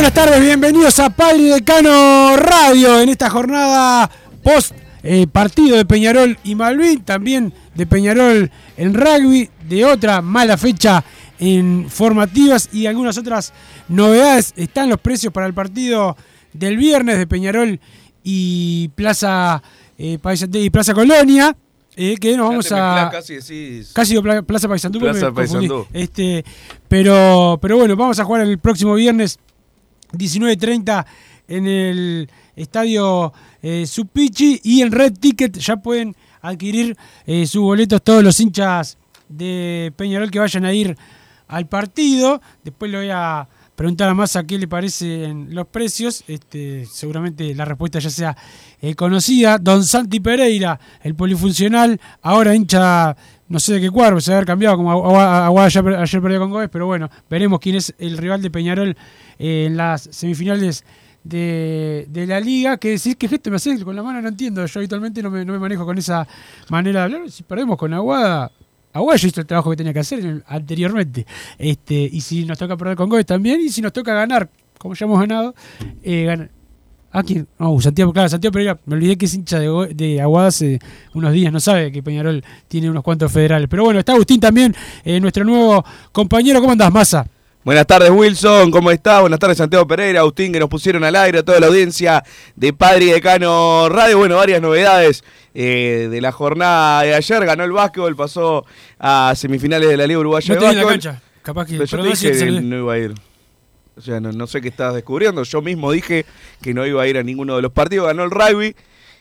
Buenas tardes, bienvenidos a Padre Decano Radio en esta jornada post eh, partido de Peñarol y Malvin, también de Peñarol en rugby, de otra mala fecha en formativas y algunas otras novedades. Están los precios para el partido del viernes de Peñarol y Plaza, eh, Paisandú- y Plaza Colonia. eh, que nos vamos a. Casi decís. Casi Plaza Paysandú. porque Plaza. Paysandú. Este, pero, pero bueno, vamos a jugar el próximo viernes 19.30 en el estadio eh, y en Red Ticket ya pueden adquirir eh, sus boletos todos los hinchas de Peñarol que vayan a ir al partido. Después le voy a preguntar a Massa qué le parecen los precios. Este, seguramente la respuesta ya sea eh, conocida. Don Santi Pereira, el polifuncional, ahora hincha, no sé de qué cuadro, se va a haber cambiado, como Agua- Aguada ayer, perdió con Gómez, pero bueno, veremos quién es el rival de Peñarol eh, en las semifinales de, la liga. Que decís que gesto me haces con la mano, no entiendo. Yo habitualmente no me, no me manejo con esa manera de hablar. Si perdemos con Aguada, ya hizo el trabajo que tenía que hacer anteriormente. Este, y si nos toca perder con Gómez también, y si nos toca ganar, como ya hemos ganado, eh, gana- ¿A quién? No, Santiago, claro, Santiago Pereira, me olvidé que es hincha de, de Aguada hace unos días, no sabe que Peñarol tiene unos cuantos federales. Pero bueno, está Agustín también, eh, nuestro nuevo compañero. ¿Cómo andás, Massa? Buenas tardes, Wilson. ¿Cómo está? Buenas tardes, Santiago Pereira, Agustín, que nos pusieron al aire, a toda la audiencia de Padre y Decano Radio. Bueno, varias novedades eh, de la jornada de ayer. Ganó el básquetbol, pasó a semifinales de la Liga Uruguaya No de la cancha, capaz que... Pero yo te dije que no iba a ir. O sea, no, no sé qué estabas descubriendo. Yo mismo dije que no iba a ir a ninguno de los partidos. Ganó el rugby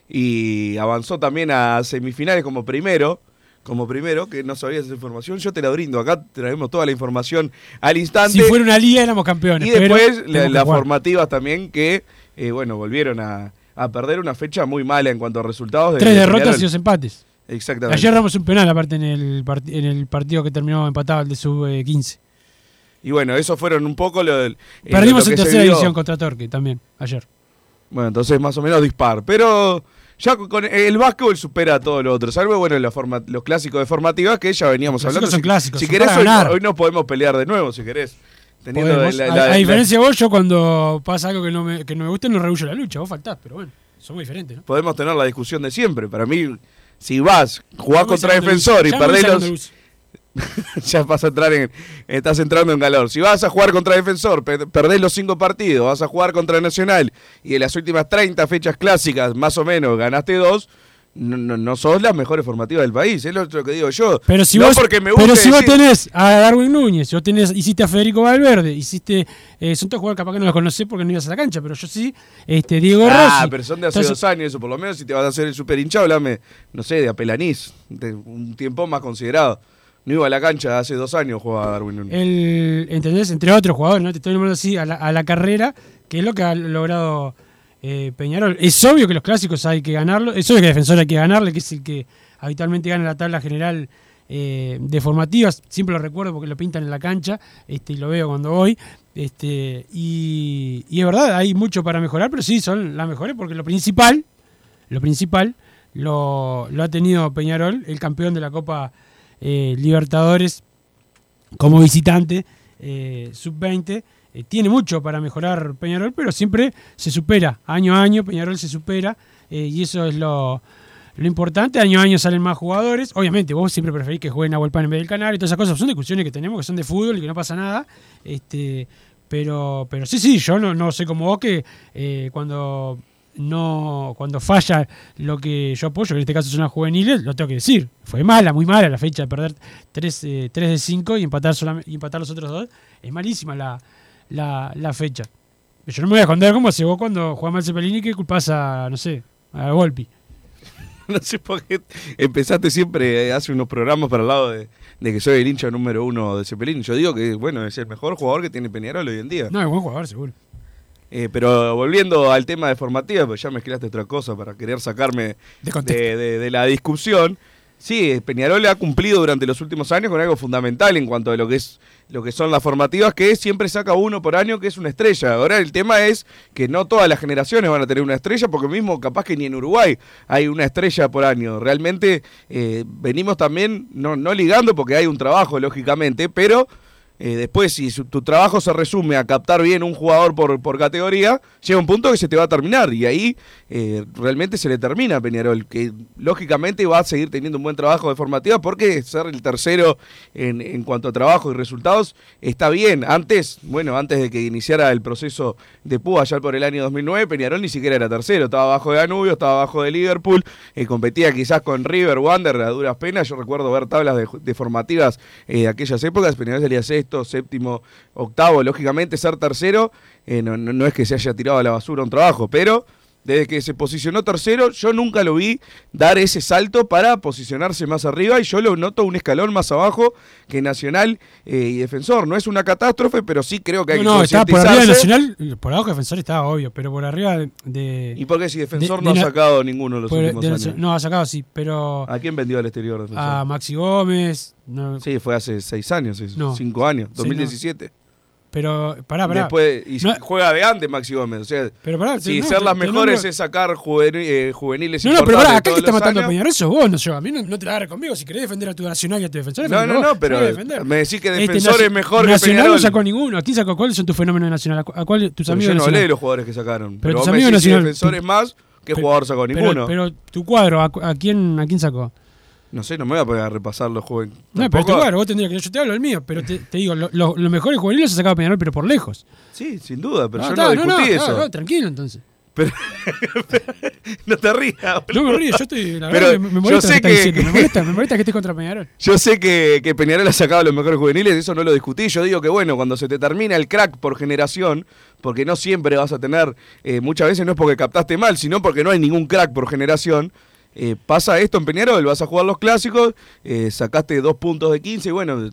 y avanzó también a semifinales como primero. Como primero, que no sabías esa información, yo te la brindo. Acá traemos toda la información al instante. Si fuera una liga éramos campeones. y después la- las jugar. formativas también que, eh, bueno, volvieron a, a perder una fecha muy mala en cuanto a resultados. de- Tres de derrotas y dos empates. Exactamente. Ayer damos un penal aparte en el, en el partido que terminó empatado, el de sub-15. Y bueno, esos fueron un poco lo del. eh, Perdimos lo en tercera división contra Torque también, ayer. Bueno, entonces más o menos dispar. Pero ya con, el básquetbol supera a todo lo otro. Salvo, bueno, los, forma- los clásicos de formativas que ya veníamos Los hablando. son Si- clásicos, Si son querés, hoy, hoy nos podemos pelear de nuevo, si querés. Teniendo la- a, la- a la- diferencia de vos, yo cuando pasa algo que no me, que no me gusta, no rehuyo la lucha. Vos faltás, pero bueno, somos diferentes, ¿no? podemos tener la discusión de siempre. Para mí, si vas, jugás contra defensor y perdés los. ya vas a entrar en. Estás entrando en calor. Si vas a jugar contra defensor, pe- perdés los cinco partidos, vas a jugar contra Nacional y en las últimas 30 fechas clásicas, más o menos, ganaste dos. No, no, no sos las mejores formativas del país, es lo, que digo yo. Pero si no vos, porque me pero si vos tenés a Darwin Núñez, vos tenés, hiciste a Federico Valverde, hiciste. Eh, son todos jugadores capaz que no los conocés porque no ibas a la cancha, pero yo sí. Este, Diego Ah, Rossi. pero son de hace Entonces, dos años, eso por lo menos si te vas a hacer el super hinchado, hablame, no sé, de Apelanís, de un tiempo más considerado. No iba a la cancha hace dos años jugaba Darwin Núñez. el, ¿Entendés? Entre otros jugadores, ¿no? Te estoy nombrando así a la, carrera, que es lo que ha logrado eh, Peñarol. Es obvio que los clásicos hay que ganarlo, es obvio que el defensor hay que ganarle, que es el que habitualmente gana la tabla general eh, de formativas. Siempre lo recuerdo porque lo pintan en la cancha este, y lo veo cuando voy. Este, y, y es verdad, hay mucho para mejorar, pero sí, son las mejores porque lo principal, lo principal lo, lo ha tenido Peñarol, el campeón de la Copa eh, Libertadores como visitante, eh, sub-20. Eh, tiene mucho para mejorar Peñarol, pero siempre se supera. Año a año Peñarol se supera eh, y eso es lo, lo importante. Año a año salen más jugadores. Obviamente vos siempre preferís que jueguen a Pan en vez del canal y todas esas cosas. Son discusiones que tenemos que son de fútbol y que no pasa nada. Este, pero, pero sí, sí, yo no, no sé como vos que cuando no cuando falla lo que yo apoyo, que en este caso son las juveniles, lo tengo que decir. Fue mala, muy mala la fecha de perder 3, eh, tres de 5 y empatar, solam- y empatar los otros dos. Es malísima la, la, la fecha. Yo no me voy a esconder como si vos cuando jugás mal Cepelini que culpás a, no sé, a Volpi. No sé por qué empezaste siempre eh, hace unos programas para el lado de, de que soy el hincha número uno de Cepelín. Yo digo que, bueno, es el mejor jugador que tiene Peñarol hoy en día. No, es buen jugador, seguro. Eh, pero volviendo al tema de formativa, pues ya mezclaste otra cosa para querer sacarme De contexto. de, de- de la discusión. Sí, Peñarol ha cumplido durante los últimos años con algo fundamental en cuanto a lo que es lo que son las formativas, que siempre saca uno por año que es una estrella. Ahora el tema es que no todas las generaciones van a tener una estrella, porque mismo capaz que ni en Uruguay hay una estrella por año. Realmente eh, venimos también, no, no ligando porque hay un trabajo, lógicamente, pero eh, después, si tu trabajo se resume a captar bien un jugador por, por categoría, llega un punto que se te va a terminar. Y ahí eh, realmente se le termina a Peñarol, que lógicamente va a seguir teniendo un buen trabajo de formativa porque ser el tercero en, en cuanto a trabajo y resultados está bien. Antes, bueno, antes de que iniciara el proceso de Púa allá por el año 2009, Peñarol ni siquiera era tercero. Estaba abajo de Danubio, estaba abajo de Liverpool, eh, competía quizás con River, Wander a duras penas. Yo recuerdo ver tablas de, de formativas eh, de aquellas épocas. Peñarol salía sexto, séptimo, octavo. Lógicamente, ser tercero eh, no, no- no es que se haya tirado a la basura un trabajo, pero desde que se posicionó tercero, yo nunca lo vi dar ese salto para posicionarse más arriba y yo lo noto un escalón más abajo que Nacional eh, y Defensor. No es una catástrofe, pero sí creo que hay No, no, que estaba por arriba de. Nacional, por abajo de Defensor estaba obvio, pero por arriba de. de- ¿Y por qué si Defensor de- no de ha sacado ninguno en los por- últimos de años? No, ha sacado sí, pero. ¿A quién vendió al exterior Defensor? A Maxi Gómez. no, Sí, fue hace seis años, cinco años, Sí, 2017. Pero, pará, pará. Después, y No- juega de antes Maxi Gómez. O sea, pero pará, si no, ser las mejores es sacar juveni- eh, juveniles No, no, pero pará, acá que está matando a. Peñarol sos vos, no yo. A mí no, no te la agarres conmigo. Si querés defender a tu Nacional y a tu defensor, No, no, no, pero me decís que Este, Defensor Naci- es mejor que Nacional Peñarol. no sacó ninguno. ¿A quién sacó? ¿Cuáles son tus fenómenos de Nacional? ¿A cuál tus Pero amigos yo no hablé de los jugadores que sacaron. Pero Pero, tus vos me amigos decís si Nacional- Defensor es más, ¿qué Pero- jugador sacó? Ninguno. Pero, tu cuadro, ¿a, a quién, ¿a quién sacó? No sé, no me voy a poner a repasar los jóvenes. No, pero tu cuadro, vos tendrías que. Yo te hablo del mío, pero te, te digo, lo- lo- los mejores juveniles se sacado Peñarol, pero por lejos. Sí, sin duda, pero yo está, no discutí eso. no, tranquilo entonces. Pero- no te rías. No me río, yo estoy. La Pero verdad, me, me yo molesta sé lo que. Me molesta, me molesta que estés contra Peñarol. Yo sé que, que Peñarol ha sacado los mejores juveniles, eso no lo discutí. Yo digo que, bueno, cuando se te termina el crack por generación, porque no siempre vas a tener, eh, muchas veces no es porque captaste mal, sino porque no hay ningún crack por generación. Eh, pasa esto en Peñarol, vas a jugar los clásicos, eh, sacaste dos puntos de 15 y bueno,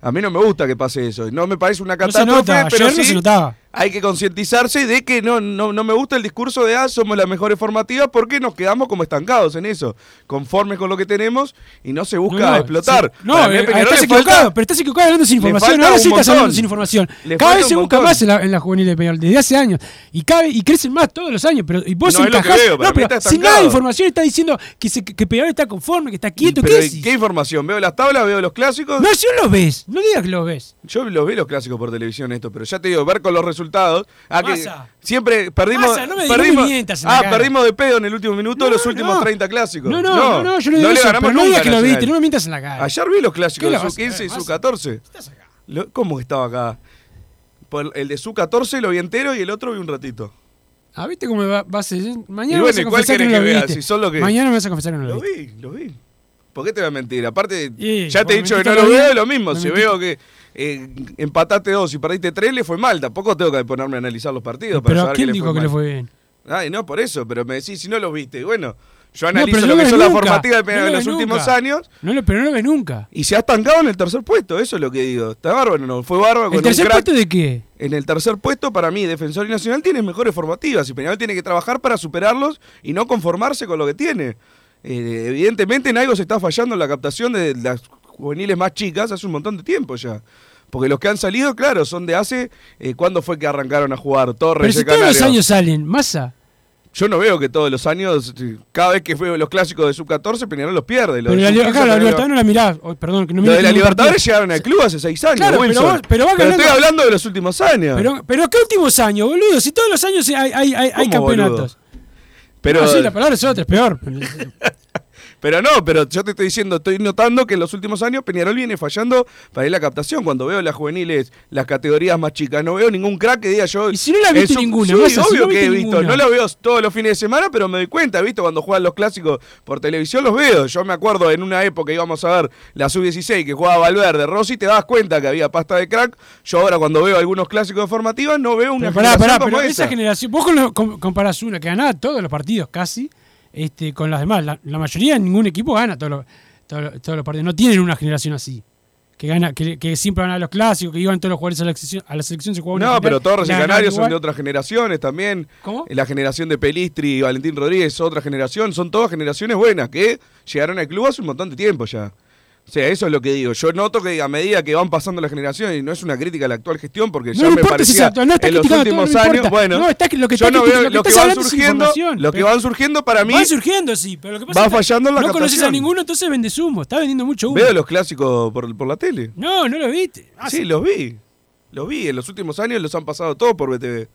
a mí no me gusta que pase eso. No me parece una No se catástrofe, nota, pero ayer no sí se notaba. Hay que concientizarse de que no, no, no me gusta el discurso de, ah, somos las mejores formativas porque nos quedamos como estancados en eso, conformes con lo que tenemos y no se busca No, no, explotar. sí. No, eh, estás falta- equivocado, pero estás equivocado hablando sin información. Ahora sí estás hablando sin información. Cada vez se busca montón. más en la, en la juvenil de Peñarol, desde hace años. Y, cabe, y crecen más todos los años. Pero, y vos No, es lo que encajás- veo, para no, mí pero está sin nada de información está diciendo que, se, que Peñarol está conforme, que está quieto. ¿Qué. ¿Qué información? Veo las tablas, veo los clásicos. No, si no lo ves, no digas que lo ves. Yo los vi los clásicos por televisión esto, pero ya te digo, ver con los resultados. Ah, que Massa. siempre perdimos. Massa, no me- no me perdimos mientas en la ah, cara. perdimos de pedo en el último minuto No, los últimos no. 30 clásicos. No, no, no, no, yo no digo eso, ganamos pero no digas que lo viste, no me mientas en la cara. Ayer vi los clásicos ¿Qué de lo a sub-15 y ver, sub-14. Estás acá. Lo- ¿Cómo que estaba acá? Por el de sub-14 lo vi entero y el otro vi un ratito. Ah, ¿viste cómo va, va a ser? Mañana me vas a ¿y cuál confesar que no lo vea? viste. Si son lo que- Mañana me vas a confesar que no lo Lo viste. vi, lo vi. ¿Por qué te voy a mentir? Aparte, Y, ya te he dicho que no lo veo, es lo mismo. me Si veo que eh, empataste dos y perdiste tres, le fue mal. Tampoco tengo que ponerme a analizar los partidos para Pero saber ¿quién que dijo le que le fue bien? Ay, no, por eso, pero me decís si no lo viste. Y bueno, yo No, analizo pero lo no que son las formativas de No en los últimos años No lo, pero no lo ves nunca. y se ha estancado en el tercer puesto. Eso es lo que digo. Está bárbaro, no. Fue bárbaro con ¿El un tercer crack. puesto de qué? En el tercer puesto, para mí, Defensor y Nacional tienen mejores formativas y Peñarol tiene que trabajar para superarlos y no conformarse con lo que tiene. Eh, evidentemente en algo se está fallando en la captación de las juveniles más chicas hace un montón de tiempo ya. Porque los que han salido, claro, son de hace... Eh, ¿Cuándo fue que arrancaron a jugar? Pero Torres si de todos los años salen, masa. Yo no veo que todos los años, cada vez que veo los clásicos de sub-14, Peñarol los pierde. Lo Pero la, li- sub-15 claro, la lo- Libertadores no la mirás. Oh, perdón, que no Lo miré de la Libertadores llegaron al club hace seis años, Claro, pero vos- pero estoy hablando de los últimos años. Pero, pero ¿qué últimos años, boludo? Si todos los años hay, hay, hay, hay ¿Cómo, campeonatos. Pero, No, sí, la palabra es otra, es peor. pero no, pero yo te estoy diciendo, estoy notando que en los últimos años Peñarol viene fallando para ir a la captación. Cuando veo las juveniles, las categorías más chicas, no veo ningún crack que diga yo. Y si no la viste eso- ninguna, sí, si obvio no que he visto. ninguna. No la veo todos los fines de semana, pero me doy cuenta, ¿viste? Cuando juegan los clásicos por televisión los veo. Yo me acuerdo en una época íbamos a ver la sub-16 que jugaba Valverde, Rossi, te das cuenta que había pasta de crack. Yo ahora cuando veo algunos clásicos de formativas no veo una Pero pará, pará, como pero esa. esa generación, vos comparás una que ganaba todos los partidos casi, este, con las demás. La, la mayoría, ningún equipo gana todos los, todos los- todos los partidos. No tienen una generación así. Que gana, que, que siempre van a los clásicos, que iban todos los jugadores a la selección, a la selección se jugaba No, pero la ganaban Canarios son de otras generaciones también. ¿Cómo? La generación de Pelistri y Valentín Rodríguez, otra generación. Son todas generaciones buenas que llegaron al club hace un montón de tiempo ya. O sea, eso es lo que digo. Yo noto que a medida que van pasando las generaciones, y no es una crítica a la actual gestión, porque No, ya me si parecía actual, no en los criticando todo, últimos no años, bueno, No, está- lo que yo no veo lo que van surgiendo, lo que van surgiendo para mí. Van surgiendo, sí, pero lo que pasa Va es que fallando la No conoces a ninguno, entonces vendes humo. Está vendiendo mucho humo. Veo los clásicos por, por la tele. No, no lo viste. Ah, Sí, los vi. Los vi. En los últimos años los han pasado todos por BTV.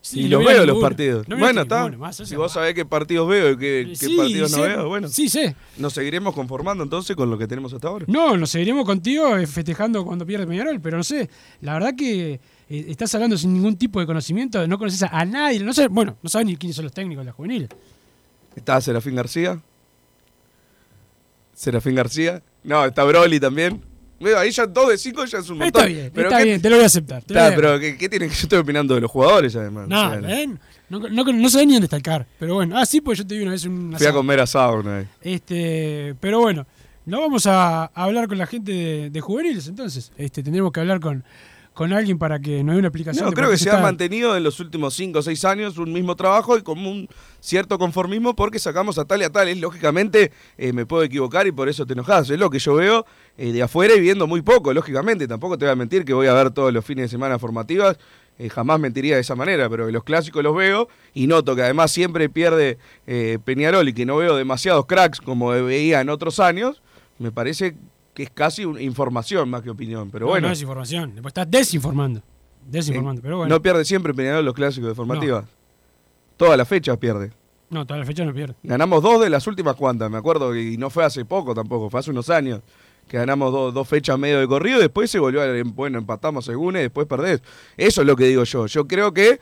Sí, y los veo los partidos. No bueno, está. más, eso Si vos sabés qué partidos veo y qué, partidos no veo, bueno. Sí, sé. Nos seguiremos conformando entonces con lo que tenemos hasta ahora. No, nos seguiremos contigo eh, festejando cuando pierde Peñarol, pero no sé, la verdad que eh, estás hablando sin ningún tipo de conocimiento, no conoces a, a nadie, no sé, bueno, no sabes ni quiénes son los técnicos de la juvenil. Está Serafín García. Serafín García. No, está Broly también. Veo, ahí ya dos de cinco ya es un montón. Está bien, Pero está ¿qué- bien, te lo voy a aceptar. Está, voy a- pero ¿qué, qué tiene que yo estoy opinando de los jugadores además? No, O. No, no, no sabés ni dónde está el car, pero bueno, ah, sí, pues yo te vi una vez un Fui a comer asado una vez. Este, pero bueno, no vamos a, a hablar con la gente de, de juveniles, entonces, este, tendremos que hablar con, con alguien para que nos dé una explicación. No, creo que qué se ha mantenido en los últimos 5 o 6 años un mismo trabajo y con un cierto conformismo porque sacamos a tal y a tal. Es, lógicamente eh, me puedo equivocar y por eso te enojas. Es lo que yo veo eh, de afuera y viendo muy poco, lógicamente. Tampoco te voy a mentir que voy a ver todos los fines de semana formativas. eh, jamás mentiría de esa manera, pero los clásicos los veo y noto que además siempre pierde eh, Peñarol y que no veo demasiados cracks como veía en otros años. Me parece que es casi una información más que opinión. Pero No, bueno. no es información, después estás desinformando. Desinformando, pero bueno. No pierde siempre Peñarol los clásicos de formativa. Todas las fechas pierde. No, toda la fecha no pierde. Ganamos dos de las últimas cuantas, me acuerdo, y no fue hace poco tampoco, fue hace unos años. Que ganamos dos- dos fechas medio de corrido, después se volvió a. Bueno, empatamos según y después perdés. Eso es lo que digo yo. Yo creo que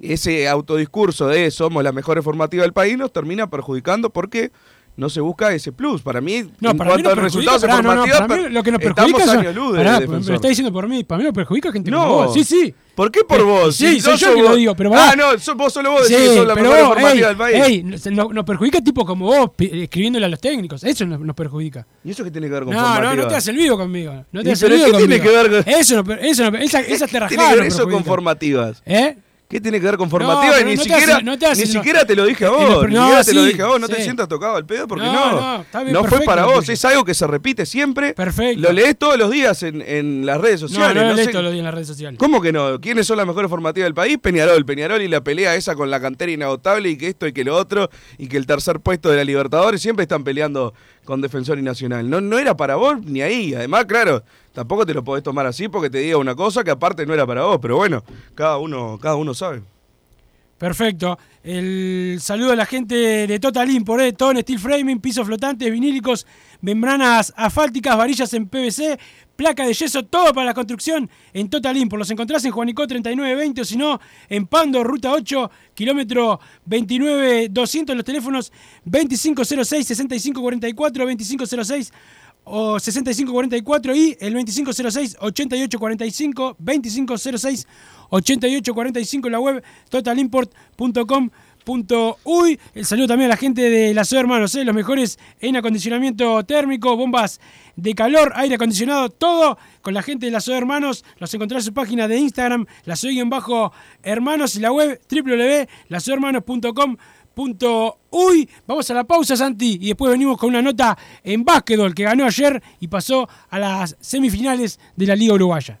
ese autodiscurso de somos la mejor formativa del país nos termina perjudicando porque no se busca ese plus. Para mí, No, en para mí cuanto nos a perjudica, resultados de pará, no, no, para mí lo que nos estamos perjudica años luz pará, lo está diciendo por mí, para mí nos perjudica gente como No. vos. Sí, sí. ¿Por qué por vos? sí, Si soy no yo que lo digo, pero Ah, no, vos solo vos decís Sí, que sos la pero mejor vos, formativa ey, del país. ey, nos, nos- perjudica tipo como vos, escribiéndole a los técnicos. Eso nos, nos perjudica. ¿Y eso qué tiene que ver con No, no, no te hagas el vivo conmigo. No te ¿Y hagas el pero vivo qué conmigo. tiene que ver con- Eso no, eso no, esa, esa te ¿Qué rajada tiene que ver eso con formativas? ¿Eh? ¿Qué tiene que ver con formativa? y ni no te siquiera, hace- no te ni no. siquiera te lo dije a Eh, vos. no, pero ni no, siquiera te lo sí, dije a vos. No te sí. sientas tocado al pedo porque No, no. no, está bien, No fue para vos. Es algo que se repite siempre. Perfecto. Lo lees todos los días en, en las redes No, sociales. no lo lees sé- todos los días en las redes sociales. ¿Cómo que no? ¿Quiénes son las mejores formativas del país? Peñarol. Peñarol y la pelea esa con la cantera inagotable y que esto y que lo otro y que el tercer puesto de la Libertadores siempre están peleando con Defensor y Nacional. No, no era para vos ni ahí. Además, claro, tampoco te lo podés tomar así porque te diga una cosa que aparte no era para vos. Pero bueno, cada uno, cada uno sabe. Perfecto. El saludo a la gente de Total Import, eh, todo en steel framing, pisos flotantes, vinílicos, membranas asfálticas, varillas en PVC, placa de yeso, todo para la construcción en Total Import. Los encontrás en Juanico 3920 o si no, en Pando, ruta 8, kilómetro 29200, los teléfonos 2506-6544, 2506 o 6544 y el 2506 8845 2506 8845 en la web totalimport.com.uy el saludo también a la gente de la Ciudad Hermanos, ¿eh? los mejores en acondicionamiento térmico, bombas de calor, aire acondicionado, todo con la gente de la Ciudad Hermanos. Los encontrás en su página de Instagram, la bajo hermanos y la web www.laciudadhermanos.com Punto uy, vamos a la pausa Santi y después venimos con una nota en básquetbol que ganó ayer y pasó a las semifinales de la Liga Uruguaya.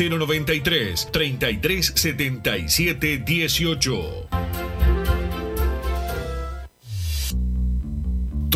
093 33 77 18.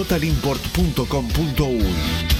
www.totalimport.com.uy.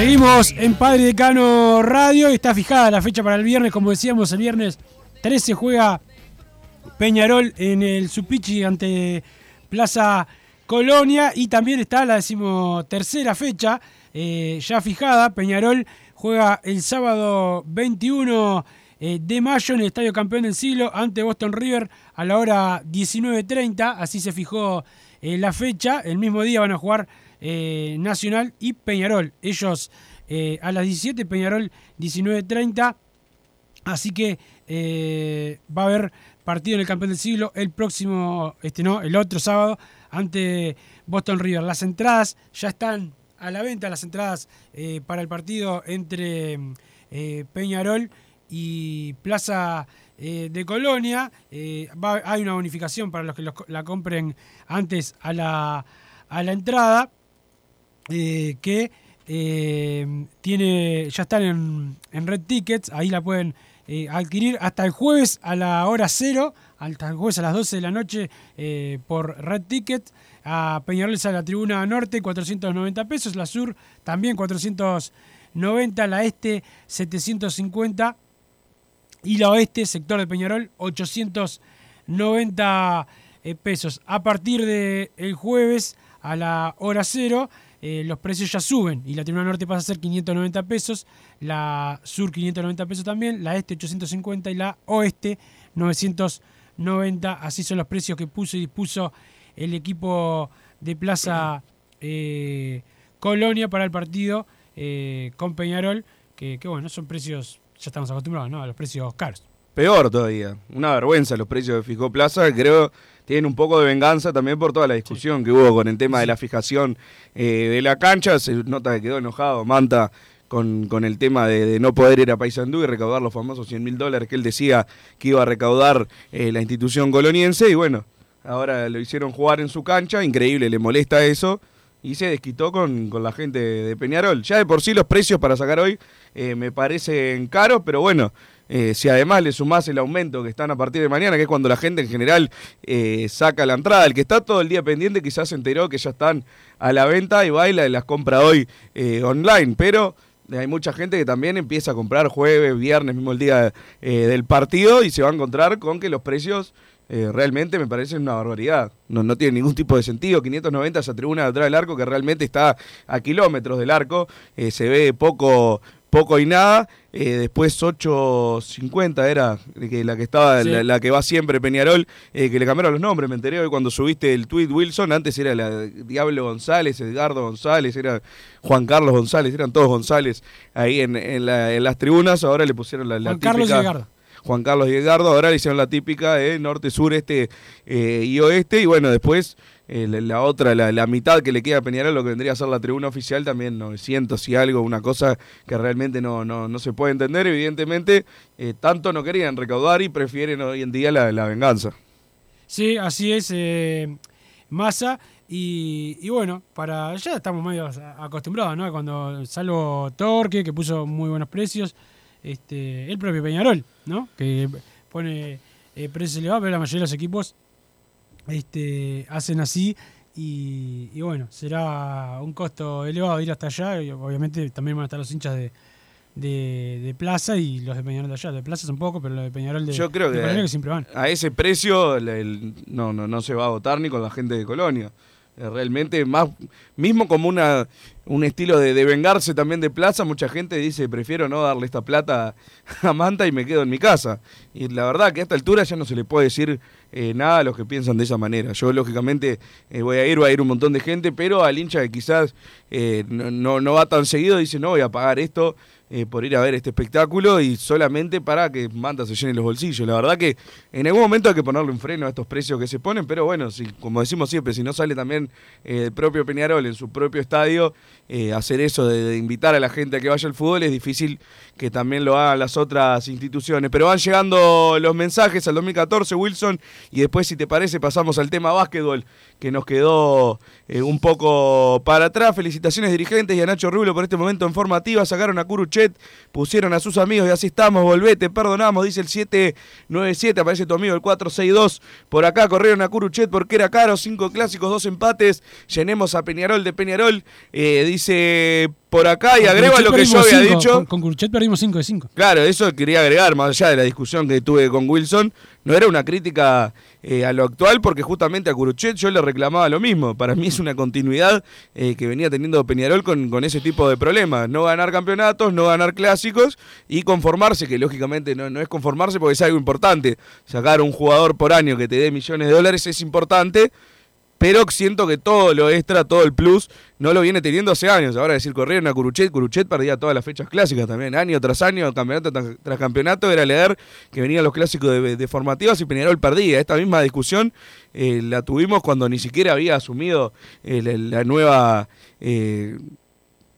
Seguimos en Padre Decano Radio. Está fijada la fecha para el viernes. Como decíamos, el viernes 13 juega Peñarol en el Supichi ante Plaza Colonia. Y también está la decimotercera fecha eh, ya fijada. Peñarol juega el sábado 21 eh, de mayo en el Estadio Campeón del Siglo ante Boston River a la hora 19.30. Así se fijó eh, la fecha. El mismo día van a jugar eh, Nacional y Peñarol. Ellos eh, a las 17, Peñarol 19.30. Así que eh, va a haber partido en el Campeón del Siglo el próximo, este no, el otro sábado ante Boston River. Las entradas ya están a la venta, las entradas para el partido entre Peñarol y Plaza de Colonia. Hay una bonificación para los que la compren antes a la, a la entrada eh, que eh, tiene ya están en, Red Tickets, ahí la pueden eh, adquirir hasta el jueves a la hora cero, hasta el jueves a las 12 de la noche eh, por Red Ticket. A Peñarol a la tribuna norte 490 pesos, la sur también 490, la este 750 y la oeste, sector de Peñarol, 890 eh, pesos. A partir del el jueves a la hora cero, eh, los precios ya suben y la tribuna norte pasa a ser 590 pesos, la sur 590 pesos también, la este 850 y la oeste 990. Así son los precios que puso y dispuso el equipo de Plaza eh, Colonia para el partido eh, con Peñarol, que, que bueno, son precios, ya estamos acostumbrados ¿no? a los precios caros. Peor todavía. Una vergüenza los precios de fijó Plaza. Creo tienen un poco de venganza también por toda la discusión que hubo con el tema de la fijación eh, de la cancha. Se nota que quedó enojado Manta con, con el tema de, de no poder ir a Paysandú y recaudar los famosos 100 mil dólares que él decía que iba a recaudar eh, la institución coloniense. Y bueno, ahora lo hicieron jugar en su cancha. Increíble, le molesta eso. Y se desquitó con, con la gente de Peñarol. Ya de por sí los precios para sacar hoy eh, me parecen caros, pero bueno, eh, si además le sumás el aumento que están a partir de mañana, que es cuando la gente en general eh, saca la entrada, el que está todo el día pendiente quizás se enteró que ya están a la venta y baila y las compra hoy eh, online, pero hay mucha gente que también empieza a comprar jueves, viernes, mismo el día del partido y se va a encontrar con que los precios realmente me parecen una barbaridad. No, tiene ningún tipo de sentido. 590 esa tribuna de atrás del arco que realmente está a kilómetros del arco. se ve poco poco y nada. Eh, después 8.50 era que la que estaba, Sí. la, la que va siempre Peñarol, eh, que le cambiaron los nombres, me enteré hoy cuando subiste el tweet Wilson, antes era la Diablo González, Edgardo González, era Juan Carlos González, eran todos González ahí en, en la- en las tribunas, ahora le pusieron la, la Juan Carlos y típica- Edgardo. Juan Carlos y Edgardo, ahora le hicieron la típica de norte, sur, este eh, y oeste, y bueno, después eh, la, otra, la, la mitad que le queda a Peñarol, lo que vendría a ser la tribuna oficial, también 900 y algo, una cosa que realmente no, no, no se puede entender, evidentemente, eh, tanto no querían recaudar y prefieren hoy en día la, la venganza. Sí, así es, eh, Massa. Y, y bueno, para ya estamos medio acostumbrados, ¿no? Cuando salvo Torque, que puso muy buenos precios, este, el propio Peñarol, ¿no? Que pone eh, precios elevados, pero la mayoría de los equipos este, hacen así. Y, y bueno, será un costo elevado ir hasta allá. Y obviamente también van a estar los hinchas de, de, de Plaza y los de Peñarol de allá. De Plaza son pocos, pero los de Peñarol de, Yo creo de que, Peñarol que siempre van. a ese precio el- el- no, no, no se va a votar ni con la gente de Colonia. Eh, Realmente, más, mismo como una, un estilo de, de vengarse también de Plaza. Mucha gente dice, prefiero no darle esta plata a Manta y me quedo en mi casa. Y la verdad que a esta altura ya no se le puede decir eh, nada a los que piensan de esa manera. Yo lógicamente eh, voy a ir, va a ir un montón de gente, pero al hincha que quizás eh, no, no, no va tan seguido dice, no voy a pagar esto eh, por ir a ver este espectáculo y solamente para que Manta se llene los bolsillos. La verdad que en algún momento hay que ponerle un freno a estos precios que se ponen, pero bueno, si, como decimos siempre, si no sale también eh, el propio Peñarol en su propio estadio, eh, hacer eso de, invitar a la gente a que vaya al fútbol es difícil que también lo hagan las otras instituciones. Pero van llegando los mensajes al 2014, Wilson, y después, si te parece, pasamos al tema básquetbol, que nos quedó un poco para atrás. Felicitaciones dirigentes y a Nacho Rulo por este momento en formativa. Sacaron a Pusieron a sus amigos y así estamos. Volvete, perdonamos, dice el 797. Aparece tu amigo el 462. Por acá corrieron a Curuchet porque era caro. Cinco clásicos, dos empates. Llenemos a Peñarol de Peñarol. Eh, dice por acá y Con agrego a Curuchet lo que yo había cinco, dicho. Con, con Curuchet perdimos 5 de 5. Claro, eso quería agregar, más allá de la discusión que tuve con Wilson, no era una crítica eh, a lo actual, porque justamente a Curuchet yo le reclamaba lo mismo. Para mí es una continuidad eh, que venía teniendo Peñarol con, con ese tipo de problemas. No ganar campeonatos, no ganar clásicos y conformarse, que lógicamente no, no es conformarse porque es algo importante. Sacar un jugador por año que te dé millones de dólares es importante, pero siento que todo lo extra, todo el plus, no lo viene teniendo hace años. Ahora decir, corrieron a Curuchet, Curuchet perdía todas las fechas clásicas también, año tras año, campeonato tras, tras campeonato, era leer que venían los clásicos de, de formativas y Peñarol perdía. Esta misma discusión eh, la tuvimos cuando ni siquiera había asumido eh, la, la nueva... eh,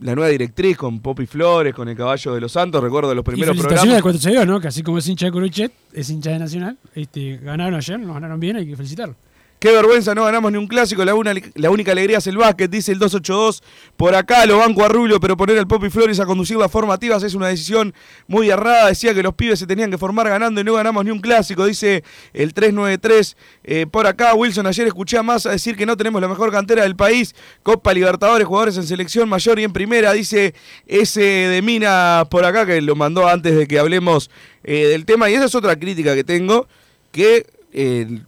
la nueva directriz con Popi Flores, con el caballo de los Santos, recuerdo los Y primeros felicitaciones al programas. 462, ¿no? Que así como es hincha de Curuchet, es hincha de Nacional. Este, ganaron ayer, nos ganaron bien, hay que felicitarlo. Qué vergüenza, no ganamos ni un clásico. La, una- la única alegría es el básquet, dice el 282. Por acá lo banco a Rubio, pero poner al Popi Flores a conducir las formativas es una decisión muy errada. Decía que los pibes se tenían que formar ganando y no ganamos ni un clásico, dice el 393. Eh, por acá, Wilson, ayer escuché a Massa decir que no tenemos la mejor cantera del país. Copa Libertadores, jugadores en selección mayor y en primera, dice ese de Mina por acá, que lo mandó antes de que hablemos eh, del tema. Y esa es otra crítica que tengo, que... eh,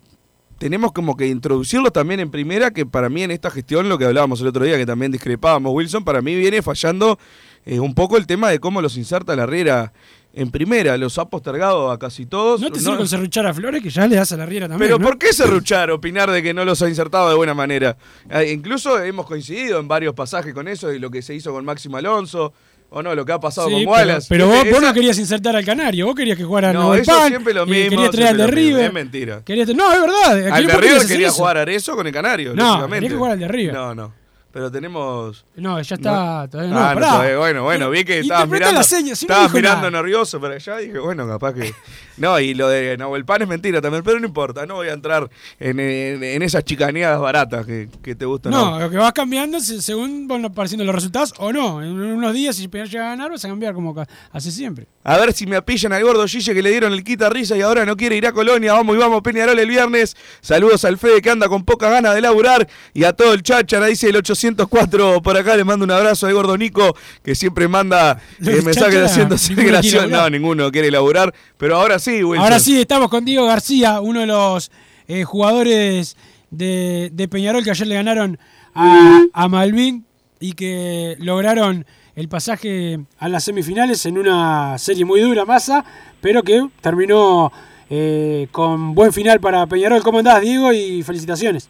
tenemos como que introducirlo también en primera, que para mí en esta gestión, lo que hablábamos el otro día, que también discrepábamos, Wilson, para mí viene fallando eh, un poco el tema de cómo los inserta la Riera en primera. Los ha postergado a casi todos. No te No- sirve con serruchar a Flores, que ya le das a la riera también. pero ¿no? ¿por qué serruchar, opinar de que no los ha insertado de buena manera? Eh, incluso hemos coincidido en varios pasajes con eso, y lo que se hizo con Máximo Alonso, o no, lo que ha pasado Sí, con Wallace. pero vos, vos no querías insertar al Canario, vos querías que jugara No, eso Pan, siempre lo mismo, querías traer al de River. es mentira. Querías- no, es verdad. Al de River quería jugar Arezo con el Canario, No, lógicamente. quería que jugara el de River. No, no. Pero tenemos. No, ya está. Todavía no, Ah, no, todavía- bueno, bueno, vi que estabas mirando, la seña, si estabas mirando nada. nervioso para allá. Dije, bueno, capaz que. No, y lo de Nahuel Pan es mentira también, pero no importa. No voy a entrar en, en- en esas chicaneadas baratas que, que te gustan. No, lo que vas cambiando se- según van apareciendo los resultados o no. En unos días, si Peñarol llega a ganar, vas a cambiar como hace siempre. A ver si me apillan al gordo Gille que le dieron el quita risa y ahora no quiere ir a Colonia. Vamos y vamos Peñarol el viernes. Saludos al Fede que anda con poca ganas de laburar y a todo el cháchara, dice el 804 por acá. Le mando un abrazo al gordo Nico que siempre manda eh, mensajes haciéndose gracioso. No, ninguno quiere laburar, pero ahora sí, Wilson. Ahora sí, estamos con Diego García, uno de los eh, jugadores de, de Peñarol que ayer le ganaron a, a Malvin y que lograron el pasaje a las semifinales en una serie muy dura, masa, pero que terminó eh, con buen final para Peñarol. ¿Cómo andás, Diego? Y felicitaciones.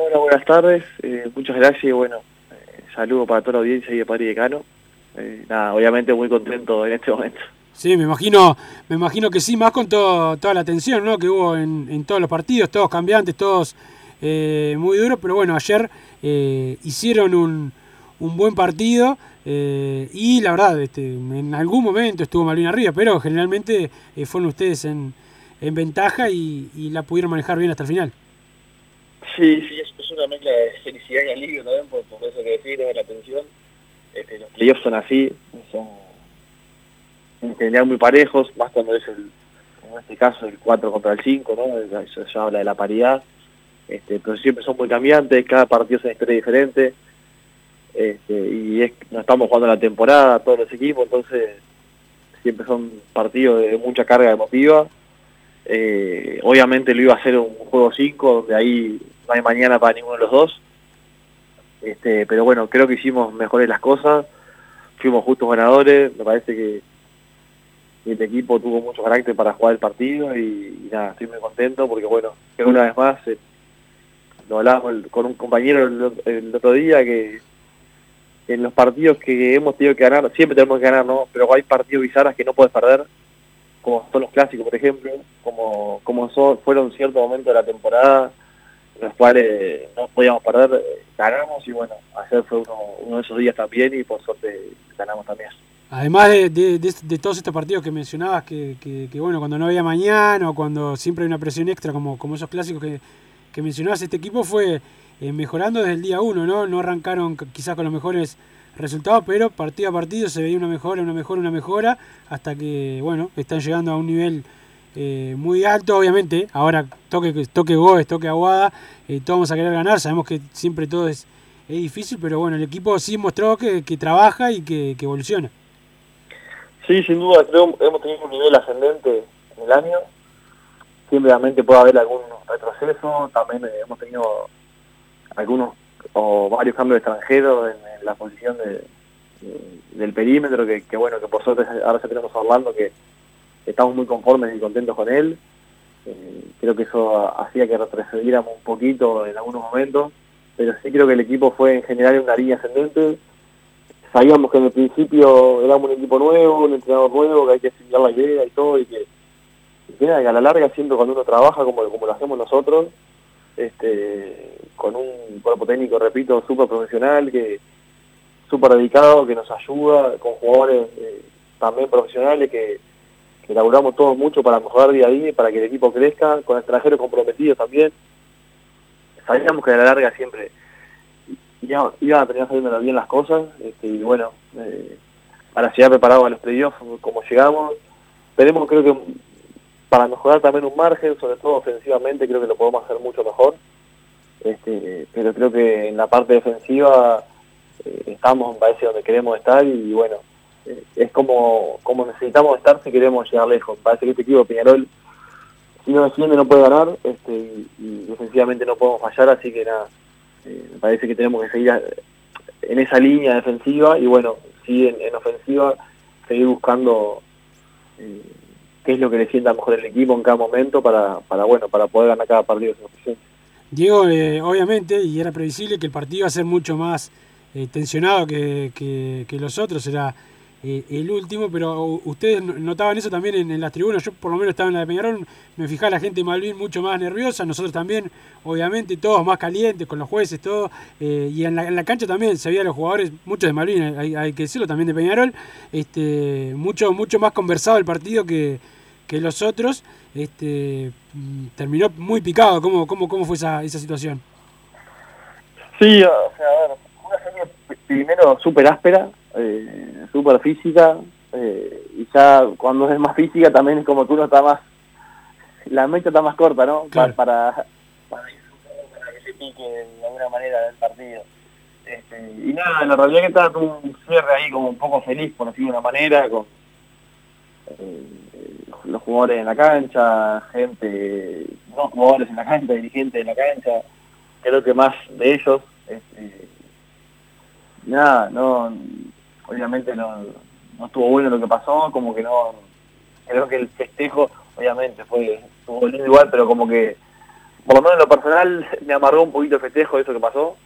Hola, buenas tardes. eh, muchas gracias y bueno, eh, saludo para toda la audiencia y de Padre y Decano. Eh, nada, obviamente muy contento en este momento. Sí, me imagino, me imagino que sí, más con todo, toda la tensión ¿no? que hubo en, en todos los partidos, todos cambiantes, todos eh, muy duros, pero bueno, ayer eh, hicieron un, un buen partido eh, y la verdad, este, en algún momento estuvo Malvin arriba, pero generalmente eh, fueron ustedes en, en ventaja y, y la pudieron manejar bien hasta el final. Sí, sí, es, una mezcla de felicidad y alivio también, por, por eso que decir, de la tensión. Este, los playoffs son así, son en general muy parejos, más cuando es el, en este caso el 4 contra el 5, ¿no? Eso ya habla de la paridad. Este, pero siempre son muy cambiantes, cada partido es una historia diferente. Este, y es, no estamos jugando la temporada, todos los equipos, entonces siempre son partidos de mucha carga emotiva. Eh, obviamente lo iba a hacer un juego 5, donde ahí no hay mañana para ninguno de los dos. Este, pero bueno, creo que hicimos mejores las cosas, fuimos justos ganadores, me parece que el equipo tuvo mucho carácter para jugar el partido y, nada, estoy muy contento porque bueno, una vez más eh, lo hablábamos con un compañero el, otro día que en los partidos que hemos tenido que ganar, siempre tenemos que ganar, ¿no? Pero hay partidos bizarras que no puedes perder, como son los clásicos, por ejemplo, como, como son, fueron ciertos momentos de la temporada los cuales no podíamos perder, ganamos y bueno, ayer fue uno, uno de esos días también y por suerte ganamos también. Además de, todos estos partidos que mencionabas, que, bueno, cuando no había mañana o cuando siempre hay una presión extra, como, como esos clásicos que, que mencionabas, este equipo fue eh, mejorando desde el día uno, ¿no? No arrancaron quizás con los mejores resultados, pero partido a partido se veía una mejora, una mejora, una mejora, hasta que, bueno, están llegando a un nivel eh, muy alto, obviamente. Ahora toque, toque Goes, toque Aguada, eh, todos vamos a querer ganar, sabemos que siempre todo es, es difícil, pero bueno, el equipo sí mostró que, que trabaja y que, que evoluciona. Sí, sin duda, creo hemos tenido un nivel ascendente en el año. Siempre puede haber algún retroceso, también eh, hemos tenido algunos o varios cambios extranjeros en, la posición de, de- del perímetro, que, que bueno, que por suerte ahora ya tenemos a que estamos muy conformes y contentos con él. Eh, creo que eso hacía que retrocediéramos un poquito en algunos momentos, pero sí creo que el equipo fue en general en una línea ascendente. Sabíamos que en el principio éramos un equipo nuevo, un entrenador nuevo, que hay que asimilar la idea y todo, y que, y a la larga siempre cuando uno trabaja como, como lo hacemos nosotros, este, con un cuerpo técnico, repito, súper profesional, que súper dedicado, que nos ayuda, con jugadores eh, también profesionales que, que laburamos todos mucho para mejorar día a día y para que el equipo crezca, con extranjeros comprometidos también. Sabíamos que a la larga siempre iba- iban a tener saliendo bien las cosas, este, y bueno, eh, para llegar preparados a los playoffs como llegamos, tenemos creo que para mejorar también un margen, sobre todo ofensivamente, creo que lo podemos hacer mucho mejor. Este, pero creo que en la parte defensiva eh, estamos, me parece, donde queremos estar y bueno, es como, como necesitamos estar si queremos llegar lejos. Parece que este equipo Peñarol, si no defiende, no puede ganar este, y, defensivamente no podemos fallar, así que nada, eh, me parece que tenemos que seguir en esa línea defensiva y bueno, sí en, en ofensiva seguir buscando eh, qué es lo que le sienta mejor el equipo en cada momento para, para bueno, para poder ganar cada partido. Diego, eh, obviamente, y era previsible que el partido iba a ser mucho más eh, tensionado que, que- que los otros, era eh, el último, pero ustedes no- notaban eso también en, las tribunas, yo por lo menos estaba en la de Peñarol, me fijaba la gente de Malvin mucho más nerviosa, nosotros también, obviamente, todos más calientes, con los jueces, todo, eh, y en la, en la cancha también se veía los jugadores, muchos de Malvin, hay, hay que decirlo, también de Peñarol, este, mucho, mucho más conversado el partido que, que los otros, este, mm, terminó muy picado. ¿Cómo, cómo, cómo fue esa, esa situación? Sí, o sea, a ver, una serie primero súper áspera, eh, súper física, eh, y ya cuando es más física también es como que uno está más, la mecha está más corta, ¿no? Pa- Para, para, para que se pique de alguna manera del partido. Este, y nada, la realidad que estaba tuvo un cierre ahí como un poco feliz, por decirlo de una manera, con eh, los jugadores en la cancha, gente, no jugadores en la cancha, dirigentes en la cancha, creo que más de ellos. Este, nada, no, obviamente no, no estuvo bueno lo que pasó, como que no, creo que el festejo, obviamente fue, estuvo lindo igual, pero como que, por lo menos en lo personal, me amargó un poquito el festejo eso que pasó.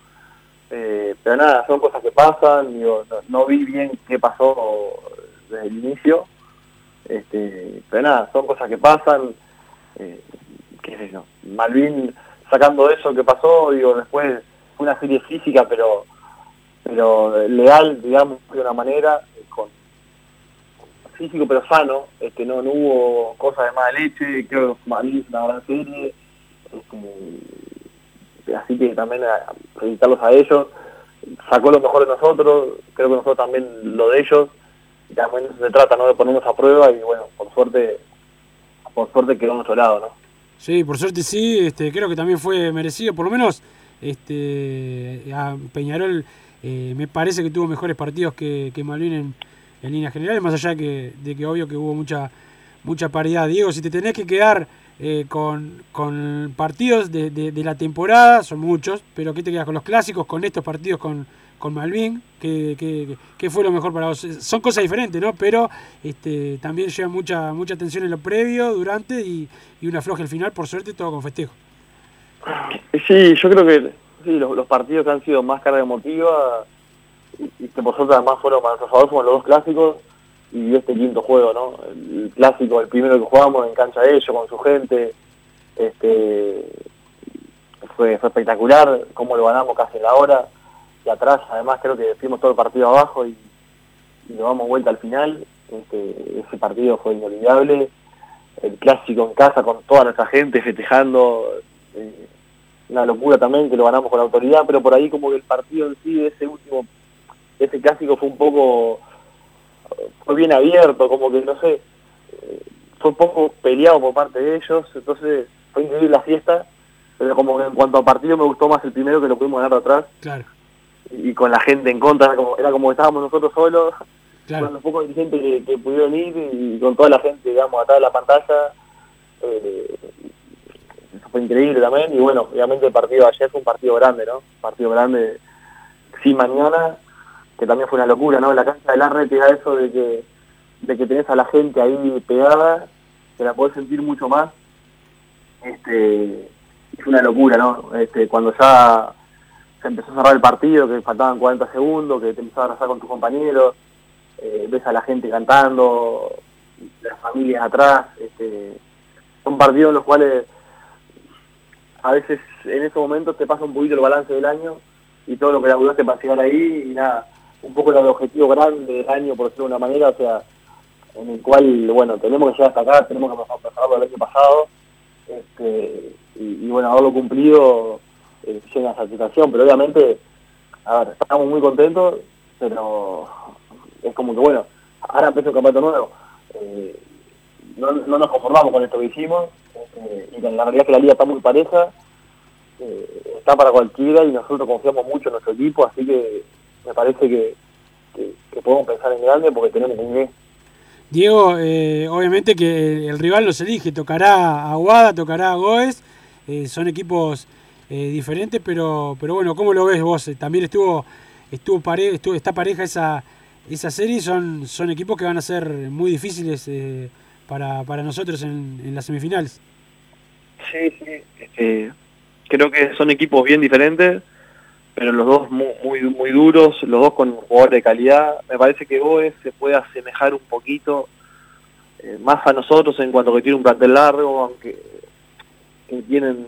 Eh, pero nada, son cosas que pasan, digo, no, no vi bien qué pasó desde el inicio, este, pero nada, son cosas que pasan, eh, qué sé yo, Malvin sacando eso que pasó, digo, después fue una serie física, pero pero leal, digamos, de una manera, eh, con físico pero sano, este, no, no hubo cosas de mala leche, creo que Malvin es una gran serie, este, así que también a felicitarlos a ellos, sacó lo mejor de nosotros, creo que nosotros también lo de ellos, y también se trata, ¿no? De ponernos a prueba y bueno, por suerte, por suerte quedó a nuestro lado, ¿no? Sí, por suerte sí, este, creo que también fue merecido, por lo menos este, Peñarol eh, me parece que tuvo mejores partidos que, que Malvin en, en líneas generales, más allá que, de que obvio que hubo mucha, mucha paridad. Diego, si te tenés que quedar eh, con, con partidos de, de- la temporada, son muchos, pero ¿qué te quedas con los clásicos, con estos partidos con, con Malvin? ¿Qué, qué, qué fue lo mejor para vos? Eh, Son cosas diferentes, ¿no? Pero este, también lleva mucha, mucha atención en lo previo, durante y, y una floja al final, por suerte, todo con festejo. Sí, yo creo que sí, los, partidos que han sido más carga emotiva y, y que por suerte además fueron más a favor fueron los dos clásicos y este quinto juego, ¿no? El, clásico, el primero que jugamos en cancha de ellos, con su gente, este fue, fue espectacular, cómo lo ganamos casi la hora y atrás. Además creo que fuimos todo el partido abajo y, y lo damos vuelta al final, este, ese partido fue inolvidable, el clásico en casa con toda nuestra gente festejando, eh, una locura también que lo ganamos con autoridad, pero por ahí como que el partido en sí, ese último, ese clásico fue un poco, fue bien abierto, como que no sé, fue un poco peleado por parte de ellos, entonces fue increíble la fiesta, pero como que en cuanto a partido me gustó más el primero que lo pudimos ganar de atrás, Claro, y con la gente en contra, era como, era como que estábamos nosotros solos, claro. con los pocos dirigentes que, que pudieron ir y con toda la gente, digamos, atrás de la pantalla, eh, fue increíble también, y bueno, obviamente el partido de ayer fue un partido grande, ¿no? Un partido grande, sí, mañana, que también fue una locura, ¿no? La cancha del Arre te da eso de que, de que tenés a la gente ahí pegada, que la podés sentir mucho más, este, fue una locura, ¿no? Este, cuando ya se empezó a cerrar el partido, que faltaban 40 segundos, que te empezabas a abrazar con tus compañeros, eh, ves a la gente cantando, las familias atrás, este, son partidos en los cuales a veces en esos momentos te pasa un poquito el balance del año y todo lo que laburaste para llegar ahí y nada, un poco el objetivo grande del año, por decirlo de una manera, o sea, en el cual, bueno, tenemos que llegar hasta acá, tenemos que mejorarlo del año pasado, este, y, y bueno, haberlo cumplido eh, llena satisfacción, pero obviamente, a ver, estamos muy contentos, pero es como que bueno, ahora empieza un campeonato nuevo, eh, no, no nos conformamos con esto que hicimos, eh, y con la realidad que la liga está muy pareja, eh, está para cualquiera y nosotros confiamos mucho en nuestro equipo, así que me parece que, que, podemos pensar en grande porque tenemos un. Diego, eh, obviamente que el rival no se elige, tocará a Aguada, tocará a Goes, eh, son equipos eh, diferentes, pero pero bueno, ¿cómo lo ves vos? También estuvo estuvo, pare, estuvo está pareja esa esa serie, son son equipos que van a ser muy difíciles para, para nosotros en, las semifinales. Sí, sí. Este, creo que son equipos bien diferentes, pero los dos muy, muy, muy duros, los dos con jugadores de calidad. Me parece que Goes se puede asemejar un poquito eh, más a nosotros en cuanto que tiene un plantel largo, aunque que tienen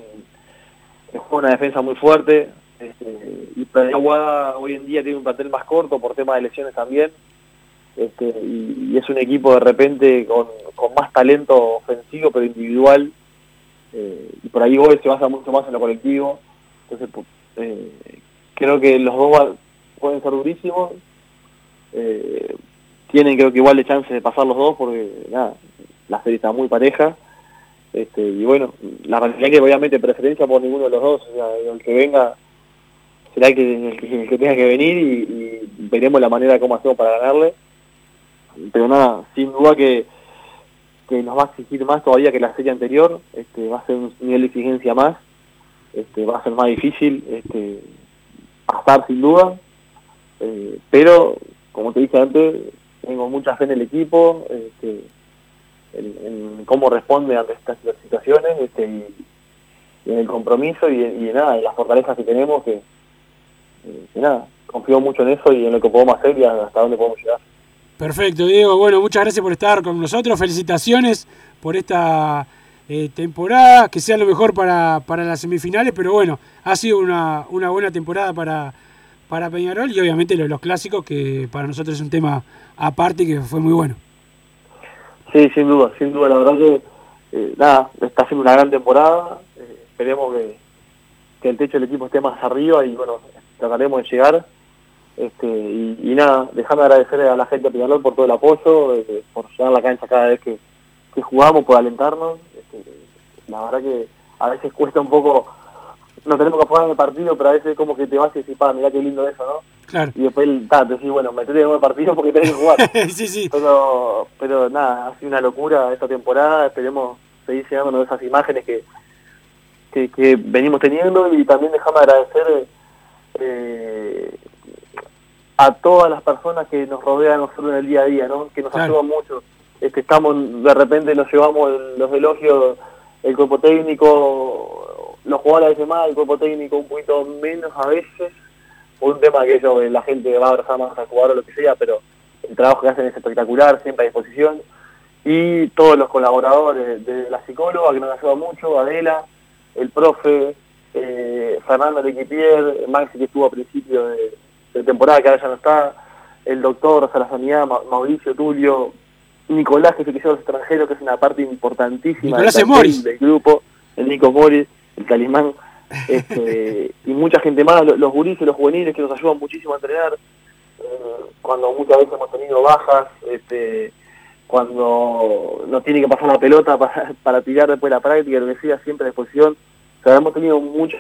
juega una defensa muy fuerte. Este, y Aguada hoy en día tiene un plantel más corto por tema de lesiones también. Este, y, es un equipo de repente con, más talento ofensivo pero individual eh, y por ahí Goes se basa mucho más en lo colectivo. Entonces eh, creo que los dos pueden ser durísimos. Eh, tienen creo que igual de chance de pasar los dos porque nada la serie está muy pareja. Este, y bueno la realidad que obviamente preferencia por ninguno de los dos o sea, el que venga será el que, tenga que venir y, y veremos la manera de cómo hacemos para ganarle pero nada, sin duda que, que nos va a exigir más todavía que la serie anterior, este, va a ser un nivel de exigencia más, este, va a ser más difícil este, pasar sin duda, eh, pero como te dije antes, tengo mucha fe en el equipo, este, en, cómo responde ante estas situaciones este, y, y en el compromiso y, y nada, en las fortalezas que tenemos, que, eh, que nada, confío mucho en eso y en lo que podemos hacer y hasta dónde podemos llegar. Perfecto, Diego. Bueno, muchas gracias por estar con nosotros. Felicitaciones por esta eh, temporada. Que sea lo mejor para, para las semifinales, pero bueno, ha sido una, una buena temporada para, para Peñarol y obviamente los, los clásicos, que para nosotros es un tema aparte que fue muy bueno. Sí, sin duda, sin duda. La verdad que, eh, nada, está haciendo una gran temporada. eh, esperemos que, que el techo del equipo esté más arriba y, bueno, trataremos de llegar. Este, y, y nada, déjame agradecer a la gente de Peñarol por todo el apoyo, eh, por llegar a la cancha cada vez que, que jugamos, por alentarnos. Este, la verdad que a veces cuesta un poco, no tenemos que jugar en el partido, pero a veces como que te vas y decís, pa, mirá qué lindo eso, ¿no? Claro. Y después ta, te decís, bueno, metete en el partido porque tenés que jugar. sí, sí. Pero, pero nada, ha sido una locura esta temporada, esperemos seguir llenándonos esas imágenes que, que, que venimos teniendo y también déjame agradecer eh, a todas las personas que nos rodean nosotros en el día a día, ¿no? que nos Claro. ayudan mucho. Este, estamos, de repente nos llevamos el- los elogios, el cuerpo técnico, los jugadores a veces más, el cuerpo técnico un poquito menos a veces, por un tema que eso, la gente va a abrazar más al jugador o lo que sea, pero el trabajo que hacen es espectacular, siempre a disposición. Y todos los colaboradores de la psicóloga que nos ayuda mucho, Adela, el profe, eh, Fernando Lequipier, Maxi que estuvo a principio de, de temporada, que ahora ya no está, el doctor Salazanidad, Ma- Mauricio Tulio, Nicolás que se quedó a los extranjeros, que es una parte importantísima del, grupo, el Nico Moris, el Calimán, este, y mucha gente más, lo- los gurises, los juveniles que nos ayudan muchísimo a entrenar, eh, cuando muchas veces hemos tenido bajas, este, cuando no tiene que pasar la pelota para, para tirar después de la práctica, lo que sea, siempre a disposición. O sea, hemos tenido mucho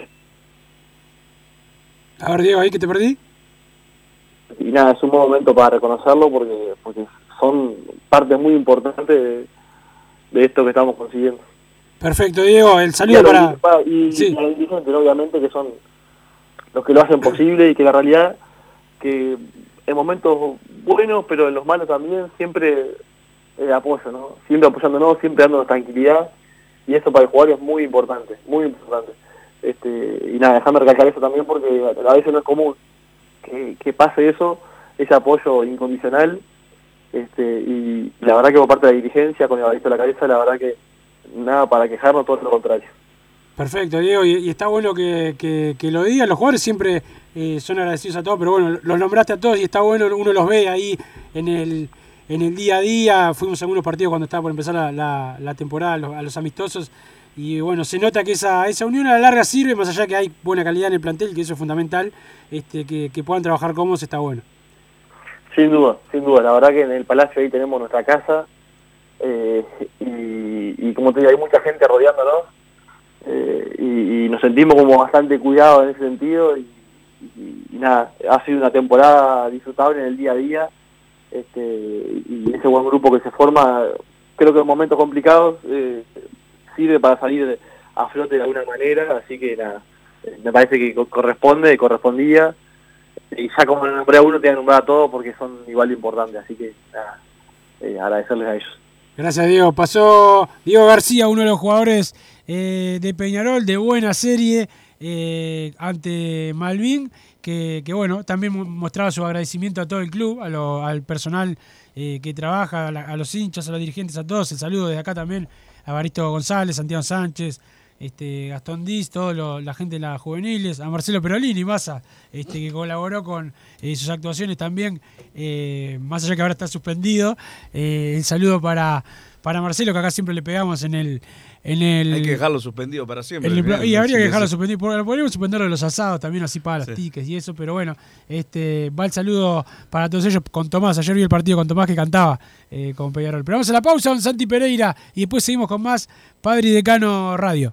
A ver, Diego, ahí que te perdí. Y nada, es un buen momento para reconocerlo porque porque son partes muy importantes de, de esto que estamos consiguiendo. Perfecto, Diego. El saludo para. y, y a los dirigentes, obviamente, que son los que lo hacen posible y que la realidad, que en momentos buenos, pero en los malos también, siempre eh, apoyo, ¿no? Siempre apoyándonos, siempre dándonos tranquilidad. Y eso para el jugador es muy importante, muy importante. Este, y nada, déjame recalcar eso también porque a veces no es común que, pase eso, ese apoyo incondicional. Este, y la verdad que por parte de la dirigencia, con el abanico de la cabeza, la verdad que nada para quejarnos, todo lo contrario. Perfecto, Diego. Y, está bueno que, que- que lo digan. Los jugadores siempre eh, son agradecidos a todos, pero bueno, los nombraste a todos y está bueno. Uno los ve ahí en el, en el día a día. Fuimos a algunos partidos cuando estaba por empezar la, la- la temporada, a los, a los amistosos. Y bueno, se nota que esa, esa unión a la larga sirve, más allá que hay buena calidad en el plantel, que eso es fundamental. Este, que, que puedan trabajar cómodos está bueno. Sin duda, sin duda. La verdad que en el Palacio ahí tenemos nuestra casa eh, y, como te digo, hay mucha gente rodeándonos eh, y, nos sentimos como bastante cuidados en ese sentido y nada, ha sido una temporada disfrutable en el día a día este, y ese buen grupo que se forma, creo que en momentos complicados eh, sirve para salir a flote de alguna manera, así que nada, me parece que co- corresponde, correspondía y ya como nombré a uno, te voy a nombrar a todos porque son igual de importantes, así que nada, eh, agradecerles a ellos. Gracias, Diego. Pasó Diego García, uno de los jugadores eh, de Peñarol, de buena serie, eh, ante Malvin, que, que, bueno, también mo- mostraba su agradecimiento a todo el club, a lo- al personal eh, que trabaja, a, la- a los hinchas, a los dirigentes, a todos. El saludo desde acá también a Baristo González, Santiago Sánchez, este, Gastón Diz, toda la gente de las juveniles, a Marcelo Perolini, Massa, este, que colaboró con eh, sus actuaciones también, eh, más allá que ahora está suspendido. Eh, el saludo para, para Marcelo, que acá siempre le pegamos en el... En el Hay que dejarlo suspendido para siempre. el y habría sí, que dejarlo sí. suspendido. Podríamos suspenderlo de los asados también, así para los tickets y eso, pero bueno, este va el saludo para todos ellos con Tomás. Ayer vi el partido con Tomás que cantaba eh, con Peñarol. Pero vamos a la pausa con Santi Pereira y después seguimos con más Padre y Decano Radio.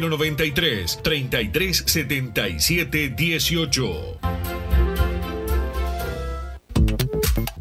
093 33 77 18.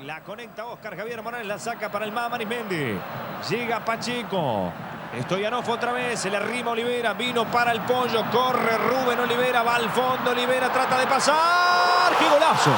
La conecta Oscar Javier Morales, la saca para el Mama Mendy. Llega Pacheco. Stoyanov otra vez, se le arrima Olivera, vino para el pollo, corre Rubén Olivera, va al fondo, Olivera trata de pasar. ¡Qué golazo!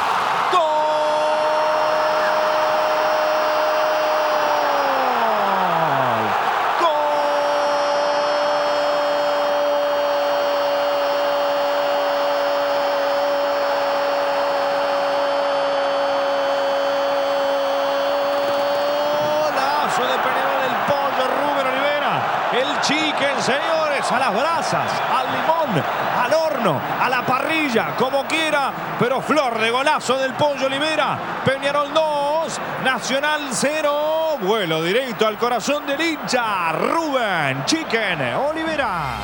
Golazo de Peñarol del pollo Rubén Olivera. El chicken, señores, a las al limón, al horno, a la parrilla, como quiera. Pero flor de golazo del pollo Olivera. Peñarol 2, Nacional 0. Vuelo directo al corazón del hincha. Rubén Chicken Olivera.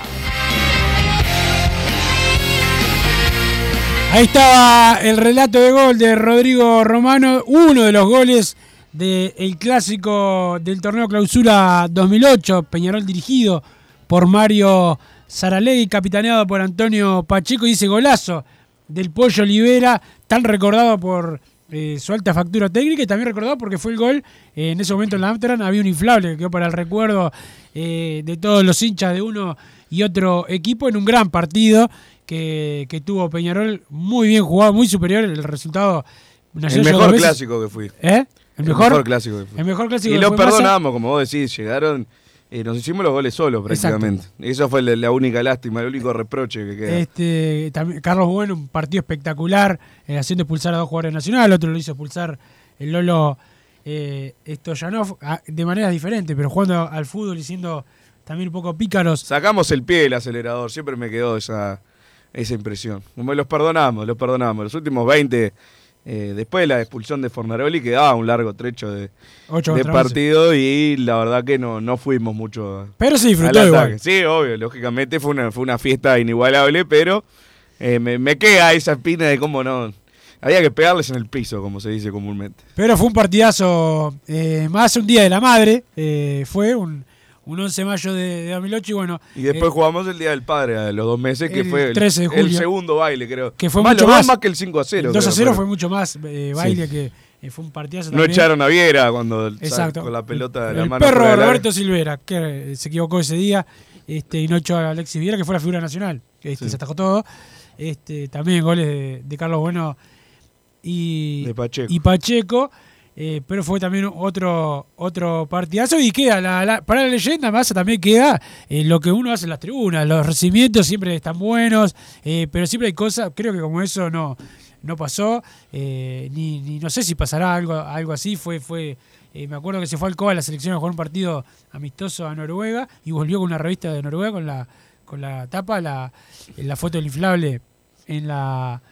Ahí estaba el relato de gol de Rodrigo Romano, uno de los goles del clásico del torneo clausura 2008, Peñarol dirigido por Mario Saralegui, capitaneado por Antonio Pacheco, y ese golazo del Pollo Olivera, tan recordado por eh, su alta factura técnica y también recordado porque fue el gol eh, en ese momento en la Amsterdam, había un inflable que quedó para el recuerdo eh, de todos los hinchas de uno y otro equipo en un gran partido que, que tuvo Peñarol, muy bien jugado, muy superior, el resultado... El mejor clásico que fui. ¿Eh? ¿El mejor? clásico que fui. El mejor clásico Y que lo fue perdonamos, como vos decís, llegaron. Eh, nos hicimos los goles solos Exacto. prácticamente. Eso fue la, la única lástima, el único reproche que queda. Este, también, Carlos Bueno, un partido espectacular, eh, haciendo expulsar a dos jugadores nacionales, otro lo hizo expulsar el Lolo eh, Stoyanov, a- de maneras diferentes, pero jugando al fútbol y siendo también un poco pícaros. Sacamos el pie del acelerador, siempre me quedó esa, esa impresión. Los perdonamos, los perdonamos. Los últimos 20, eh, después de la expulsión de Fornaroli, quedaba un largo trecho de, partido y la verdad que no, no fuimos mucho. Pero se disfrutó al igual. Sí, obvio, lógicamente fue una, fue una fiesta inigualable, pero eh, me, me queda esa espina de cómo no. Había que pegarles en el piso, como se dice comúnmente. Pero fue un partidazo, eh, más un día de la madre, fue un, un 11 de mayo de, de 2008 y bueno. Y después eh, jugamos el Día del Padre a los dos meses, que el fue el, 13 de el julio. segundo baile, creo. que fue más, mucho más, más que el 5 a 0. El 2 a creo, 0 pero- fue mucho más eh, baile Sí. que eh, fue un partidazo No también. echaron a Viera cuando Exacto. con la pelota de la el mano. perro fuera del área. Roberto Silvera, que se equivocó ese día, este, y no echó a Alexis Viera, que fue la figura nacional, que este, Sí. se atajó todo. Este, también goles de, de Carlos Bueno y De Pacheco. y Pacheco, eh, pero fue también otro otro partidazo y queda la, para la leyenda Massa también queda eh, lo que uno hace en las tribunas. Los recibimientos siempre están buenos eh, pero siempre hay cosas creo que como eso no no pasó ni, no sé si pasará algo algo así. Fue fue me acuerdo que se fue al Coba a la selección a jugar un partido amistoso a Noruega y volvió con una revista de Noruega con la con la tapa la la foto del inflable en la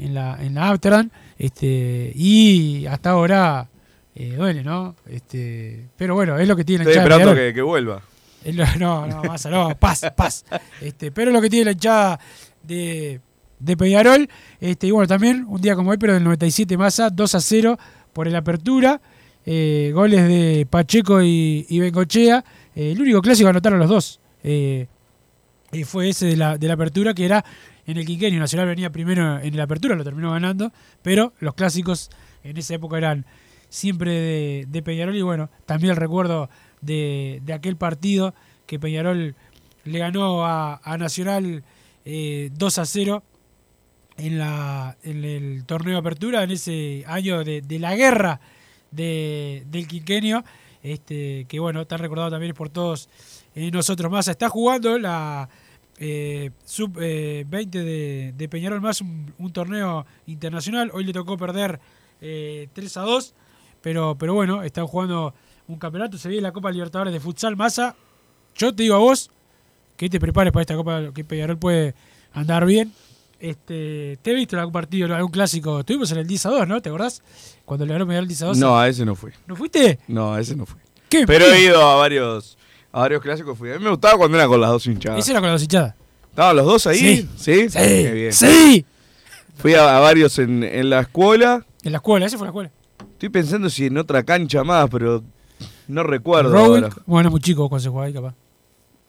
en la, en la Amsterdam, este, y hasta ahora eh, duele, ¿no? Este, pero bueno, es lo que tiene la hinchada esperando que, que vuelva. No, no, Massa, no, paz, paz. Este, pero es lo que tiene la hinchada de, de Peñarol. Este, y bueno, también un día como hoy, pero del 97 Massa, 2 a 0 por el apertura. Eh, goles de Pacheco y, y Bengochea. Eh, el único clásico anotaron los dos. Eh, y fue ese de la, de la apertura que era en el quinquenio. Nacional venía primero en la apertura, lo terminó ganando, pero los clásicos en esa época eran siempre de, Peñarol y bueno, también el recuerdo de, de aquel partido que Peñarol le ganó a, a Nacional eh, 2 a 0 en, la, en el torneo de apertura, en ese año de, de la guerra de, del quinquenio, este, que bueno, está recordado también por todos eh, nosotros más. Está jugando la eh, sub-20 de, de Peñarol más un, un torneo internacional. Hoy le tocó perder eh, 3 a 2, pero, pero bueno, están jugando un campeonato. Se viene la Copa Libertadores de Futsal Massa. Yo te digo a vos que te prepares para esta Copa, que Peñarol puede andar bien. Este, ¿Te he visto en algún partido, algún clásico? Estuvimos en el 10 a 2, ¿no? ¿Te acordás? Cuando le ganó Peñarol 10 a 2. No, a ese no fui. ¿No fuiste? No, a ese no fui. ¿Qué? Pero he ido a varios, a varios clásicos. Fui. A mí me gustaba cuando era con las dos hinchadas. Ese era con las hinchadas. ¿Estaban los dos ahí? Sí. ¿Sí? Sí. Qué bien. Sí. Fui a, a varios en, en la escuela. En la escuela, ese fue la escuela. Estoy pensando si en otra cancha más, pero no recuerdo Rowing, ahora. bueno, muy chico cuando se jugaba ahí, capaz.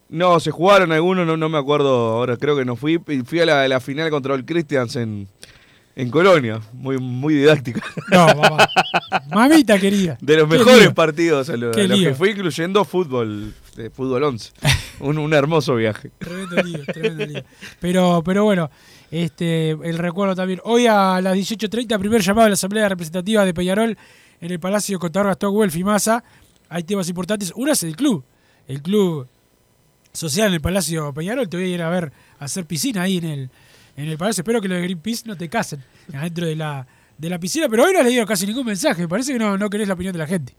No, se jugaron algunos, no, no me acuerdo ahora, creo que no fui. Fui a la, la final contra el Christians en, en Colonia, muy, muy didáctica. No, mamá. Mamita querida. De los Qué mejores lío. partidos a, lo- Qué a los que fui, incluyendo fútbol, de fútbol 11. un, hermoso viaje. Tremendo lío, tremendo lío. Pero, pero bueno, este, el recuerdo también. Hoy a las 18.30, primer llamado a la Asamblea Representativa de Peñarol en el Palacio Contador Stockwell Fimasa. Hay temas importantes. Uno es el club. El club social en el Palacio Peñarol. Te voy a ir a ver a hacer piscina ahí en el, en el Palacio. Espero que los de Greenpeace no te casen adentro de la, de la piscina. Pero hoy no has leído casi ningún mensaje. Parece que no, no querés la opinión de la gente.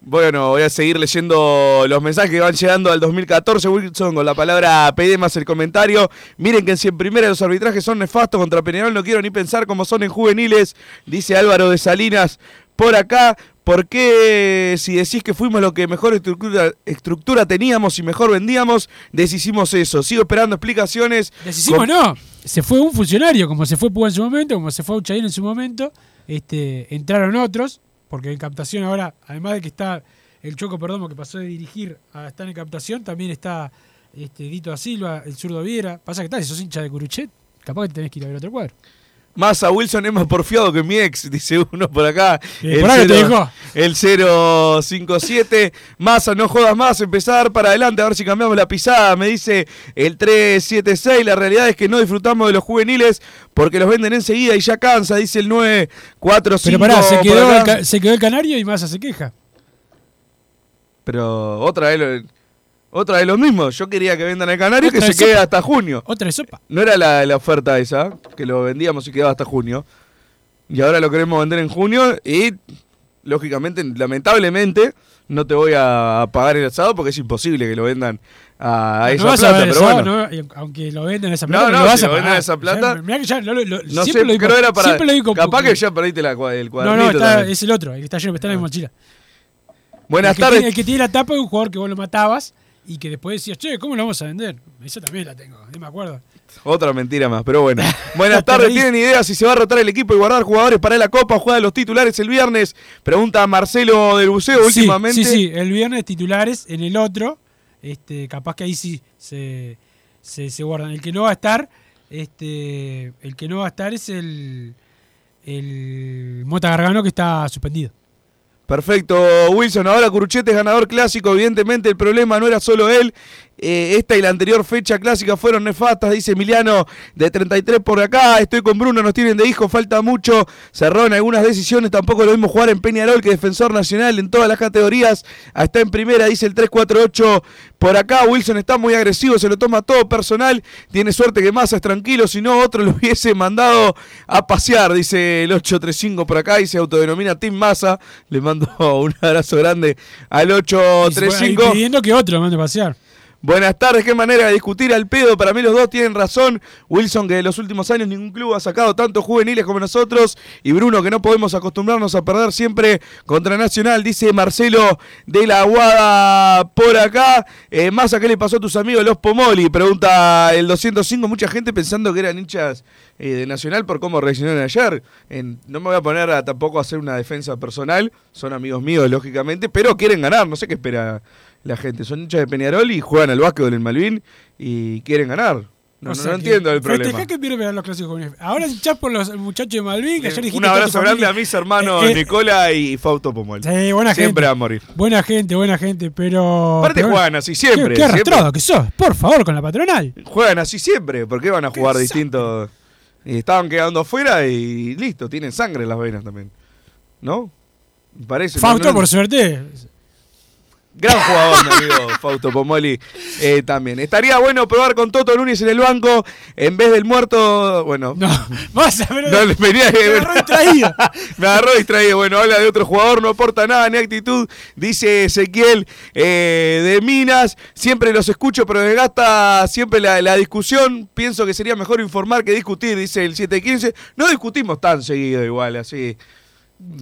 Bueno, voy a seguir leyendo los mensajes que van llegando al 2014. Wilson con la palabra PD más el comentario. Miren que si en primera los arbitrajes son nefastos contra Peñarol, no quiero ni pensar cómo son en juveniles, dice Álvaro de Salinas. Por acá, ¿por qué si decís que fuimos lo que mejor estructura, estructura teníamos y mejor vendíamos, deshicimos eso? Sigo esperando explicaciones. Deshicimos, Con- no. Se fue un funcionario, como se fue Púa en su momento, como se fue Uchaín en su momento. Este, entraron otros. Porque en captación ahora, además de que está el Choco Perdomo que pasó de dirigir a estar en captación, también está este, Dito da Silva, el zurdo Viera. Pasa que está, si sos hincha de Curuchet, capaz que tenés que ir a ver otro cuadro. Más a Wilson es más porfiado que mi ex, dice uno por acá. Eh, por ahí te dejó. el 057. Massa, no jodas más, empezar para adelante a ver si cambiamos la pisada. Me dice el 376. La realidad es que no disfrutamos de los juveniles porque los venden enseguida y ya cansa, dice el 945. Pero pará, se quedó, el, acá. se quedó el canario y Massa se queja. Pero otra vez, lo- otra vez lo mismo. Yo quería que vendan el canario y que Otra se de quede hasta junio. Otra de sopa. No era la, la oferta esa, que lo vendíamos y quedaba hasta junio. Y ahora lo queremos vender en junio y, lógicamente, lamentablemente, no te voy a pagar el asado porque es imposible que lo vendan a, a No esa vas a plata. ver pero bueno. no, aunque lo vendan esa No, plata, no, lo vas si a pagar. esa plata- Ya, mirá que ya, lo- lo- No siempre sé, lo creo era para. siempre lo digo capaz que ya perdiste la, el No, cuadernito. no, está- también. es el otro, el que está lleno, está en la mochila. Buenas el tardes. Tiene, el que tiene la tapa es un jugador que vos lo matabas y que después decías, che, ¿cómo lo vamos a vender? Esa también la tengo, no me acuerdo. Otra mentira más, pero bueno. Buenas tardes. ¿tienen idea si se va a rotar el equipo y guardar jugadores para la Copa? ¿Juega los titulares el viernes? Pregunta Marcelo del Buceo Sí, últimamente. Sí, sí, el viernes titulares, en el otro, este, capaz que ahí sí se, se, se guardan. El que no va a estar, este, el que no va a estar es el, el Mota Gargano que está suspendido. Perfecto, Wilson. Ahora Curuchete ganador clásico. Evidentemente el problema no era solo él. Eh, esta y la anterior fecha clásica fueron nefastas, dice Emiliano de 33 por acá. Estoy con Bruno, nos tienen de hijo, falta mucho. Cerró en algunas decisiones. Tampoco lo vimos jugar en Peñarol, que defensor nacional en todas las categorías. Ah, Está en primera, dice el 348 por acá. Wilson está muy agresivo, se lo toma todo personal. Tiene suerte que Massa es tranquilo, si no, otro lo hubiese mandado a pasear, dice el 835 por acá. Y se autodenomina Team Massa. Le mando un abrazo grande al Y 835. pidiendo que otro mande a pasear. Buenas tardes, qué manera de discutir al pedo. Para mí los dos tienen razón. Wilson, que en los últimos años ningún club ha sacado tantos juveniles como nosotros. Y Bruno, que no podemos acostumbrarnos a perder siempre contra Nacional, dice Marcelo de la Aguada por acá. Eh, más a qué le pasó a tus amigos los Pomoli, pregunta el 205. Mucha gente pensando que eran hinchas eh, de Nacional por cómo reaccionaron ayer. En- no me voy a poner a, tampoco a hacer una defensa personal. Son amigos míos, lógicamente, pero quieren ganar. No sé qué espera la gente. Son hinchas de Peñarol y juegan al básquetbol en Malvin y quieren ganar. No, O no- sea no que entiendo el problema. Que pierden los clásicos. Ahora hinchás por los muchachos de Malvin, que ayer dijiste Un abrazo grande a mis hermanos Eh, eh, Nicola y Fausto Pomol. Sí, buena Siempre gente. a morir. Buena gente, buena gente, pero. Aparte pero- juegan así siempre, Qué, qué arrastrado siempre. que sos, por favor, con la patronal. Juegan así siempre. ¿Por qué van a jugar distinto? Y estaban quedando afuera y listo, tienen sangre en las venas también. ¿No? Parece. Fausto, no- no- por suerte. Gran jugador, mi amigo Fausto Pomoli eh, también. Estaría bueno probar con Toto Núñez en el banco en vez del muerto. Bueno, No, vas a ver. no venía Me agarró distraído. Me agarró distraído. Bueno, habla de otro jugador, no aporta nada ni actitud. Dice Ezequiel eh, de Minas. Siempre los escucho, pero desgasta siempre la, la discusión. Pienso que sería mejor informar que discutir, dice el 715. No discutimos tan seguido igual, así.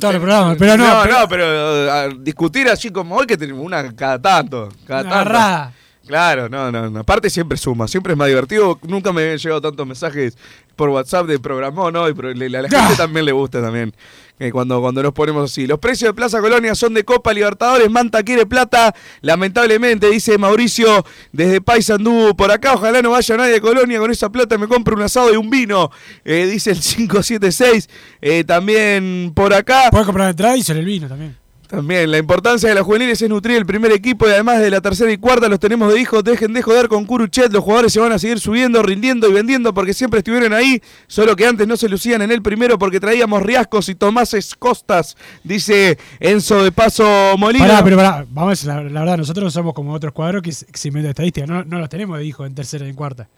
Todo el programa, pero no. no, pero- no, pero a discutir así como hoy que tenemos una cada tanto. Cada tanto. agarrada. Claro, no, no, no. Aparte siempre suma, siempre es más divertido. Nunca me habían llegado tantos mensajes por WhatsApp de programó, ¿no? Y a la gente Ah. también le gusta también. eh, cuando, cuando nos ponemos así. Los precios de Plaza Colonia son de Copa Libertadores. Manta quiere plata. Lamentablemente, dice Mauricio desde Paysandú por acá. Ojalá no vaya nadie de Colonia. Con esa plata me compro un asado y un vino. eh, dice el 576. Eh, también por acá. Puedes comprar entrada y el vino también. También, la importancia de las juveniles es nutrir el primer equipo y además de la tercera y cuarta los tenemos de hijos. Dejen de joder con Curuchet, los jugadores se van a seguir subiendo, rindiendo y vendiendo porque siempre estuvieron ahí, solo que antes no se lucían en el primero porque traíamos riascos y tomases costas, dice Enzo de Paso Molina. Pará, pero pará, vamos la, la verdad, nosotros no somos como otros cuadros que se inventan estadísticas, no, no los tenemos de hijos en tercera y en cuarta.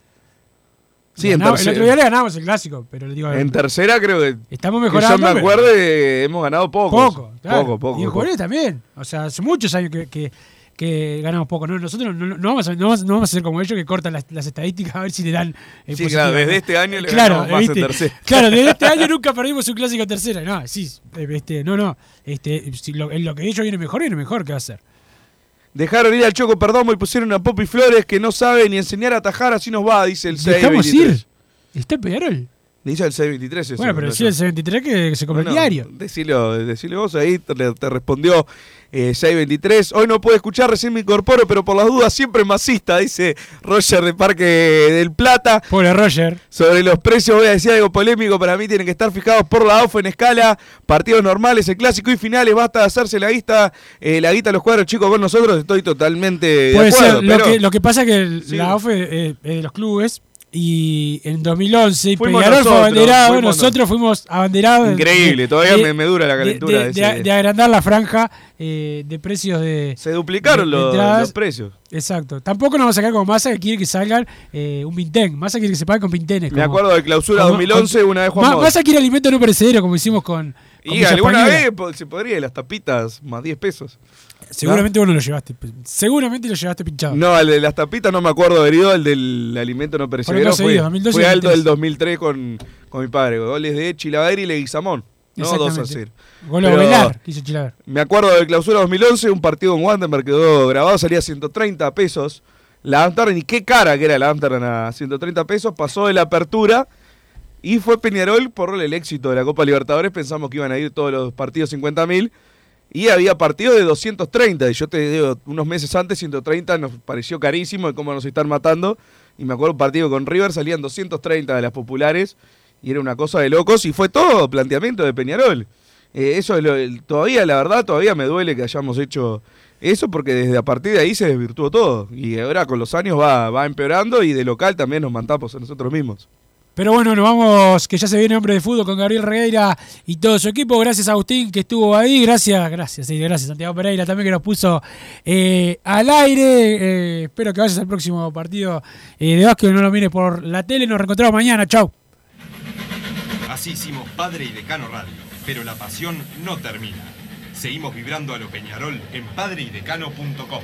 Sí, en Ganamos- el tercera. otro día le ganamos el clásico, pero le digo, En tercera creo que, estamos que mejorando. yo me acuerdo hemos ganado poco. Poco, claro. Poco, poco. Y en jugadores también. O sea, hace muchos años que, que, que ganamos poco. No, nosotros no, no vamos a, no, vamos, a ser como ellos que cortan las, las estadísticas a ver si le dan. eh, Sí, claro, desde este año le claro, ganamos más en tercera. Claro, desde este año nunca perdimos un clásico en tercera. No, sí, eh, este, no, no. Este, si lo, en lo que ellos viene mejor, viene mejor, ¿qué va a hacer? Dejaron ir al Choco Perdomo y pusieron a Popi Flores que no sabe ni enseñar a atajar, así nos va, dice el 6. Dejamos ir. Está Peñarol. Dice el 623 eso. Bueno, pero yo. el 73 que se come Bueno, el diario. Decilo, decilo vos ahí, te, te respondió eh, 623. Hoy no puedo escuchar, recién me incorporo, pero por las dudas siempre masista, dice Roger de Parque del Plata. Pobre Roger. Sobre los precios voy a decir algo polémico, para mí tienen que estar fijados por la OFE en escala, partidos normales, el clásico y finales, basta de hacerse la guita, eh, la guita a los cuadros chicos con nosotros, estoy totalmente de Puede acuerdo. ser. Lo, pero- que, lo que pasa es que el- Sí. la OFE eh, de los clubes y en 2011 Fuimos Peñarol fue nosotros, abanderado, fuimos nosotros fuimos abanderados. de- Increíble, de- todavía de- me, me dura la calentura. de, de ese- agrandar la franja eh, de precios de. Se duplicaron los, los precios. Exacto. Tampoco nos vamos a sacar como Massa que quiere que salgan eh, un Vintén. Massa quiere que se pague con Vintenes. Me acuerdo de clausura como- 2011, con- una vez Juan. Massa quiere alimento no perecedero, como hicimos con. con Y alguna Española. vez po- se podría, las tapitas más 10 pesos. Seguramente vos no lo llevaste. Seguramente lo llevaste pinchado. No, el de las tapitas no me acuerdo haber ido, el del alimento no perecedero no fue, seguido, 2012 fue y alto 2013. del 2003 con, con mi padre. Goles de Chilaver y Leguizamón. No, 2 a. 0. Gol a Pero Velar, quiso Chilaver. Me acuerdo de clausura 2011, un partido en Wanderberg quedó grabado, salía a 130 pesos. La Amsterdam, y qué cara que era la Amsterdam a 130 pesos, pasó de la apertura y fue Peñarol por el éxito de la Copa Libertadores. Pensamos que iban a ir todos los partidos 50 mil y había partidos de 230. Y yo te digo, unos meses antes, 130 nos pareció carísimo de cómo nos están matando. Y me acuerdo un partido con River, salían 230 de las populares y era una cosa de locos y fue todo planteamiento de Peñarol. Eh, eso es lo, todavía, la verdad, todavía me duele que hayamos hecho eso porque desde a partir de ahí se desvirtuó todo. Y ahora con los años va, va empeorando y de local también nos matamos a nosotros mismos. Pero bueno, nos vamos, que ya se viene hombre de fútbol con Gabriel Regueira y todo su equipo. Gracias a Agustín que estuvo ahí. Gracias, gracias, sí, gracias Santiago Pereira también que nos puso eh, al aire. Eh, espero que vayas al próximo partido eh, de básquet, no lo mires por la tele. Nos reencontramos mañana. Chau. Así hicimos Padre y Decano Radio, pero la pasión no termina. Seguimos vibrando a lo Peñarol en padreidecano.com.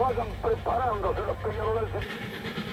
Vayan preparándose los.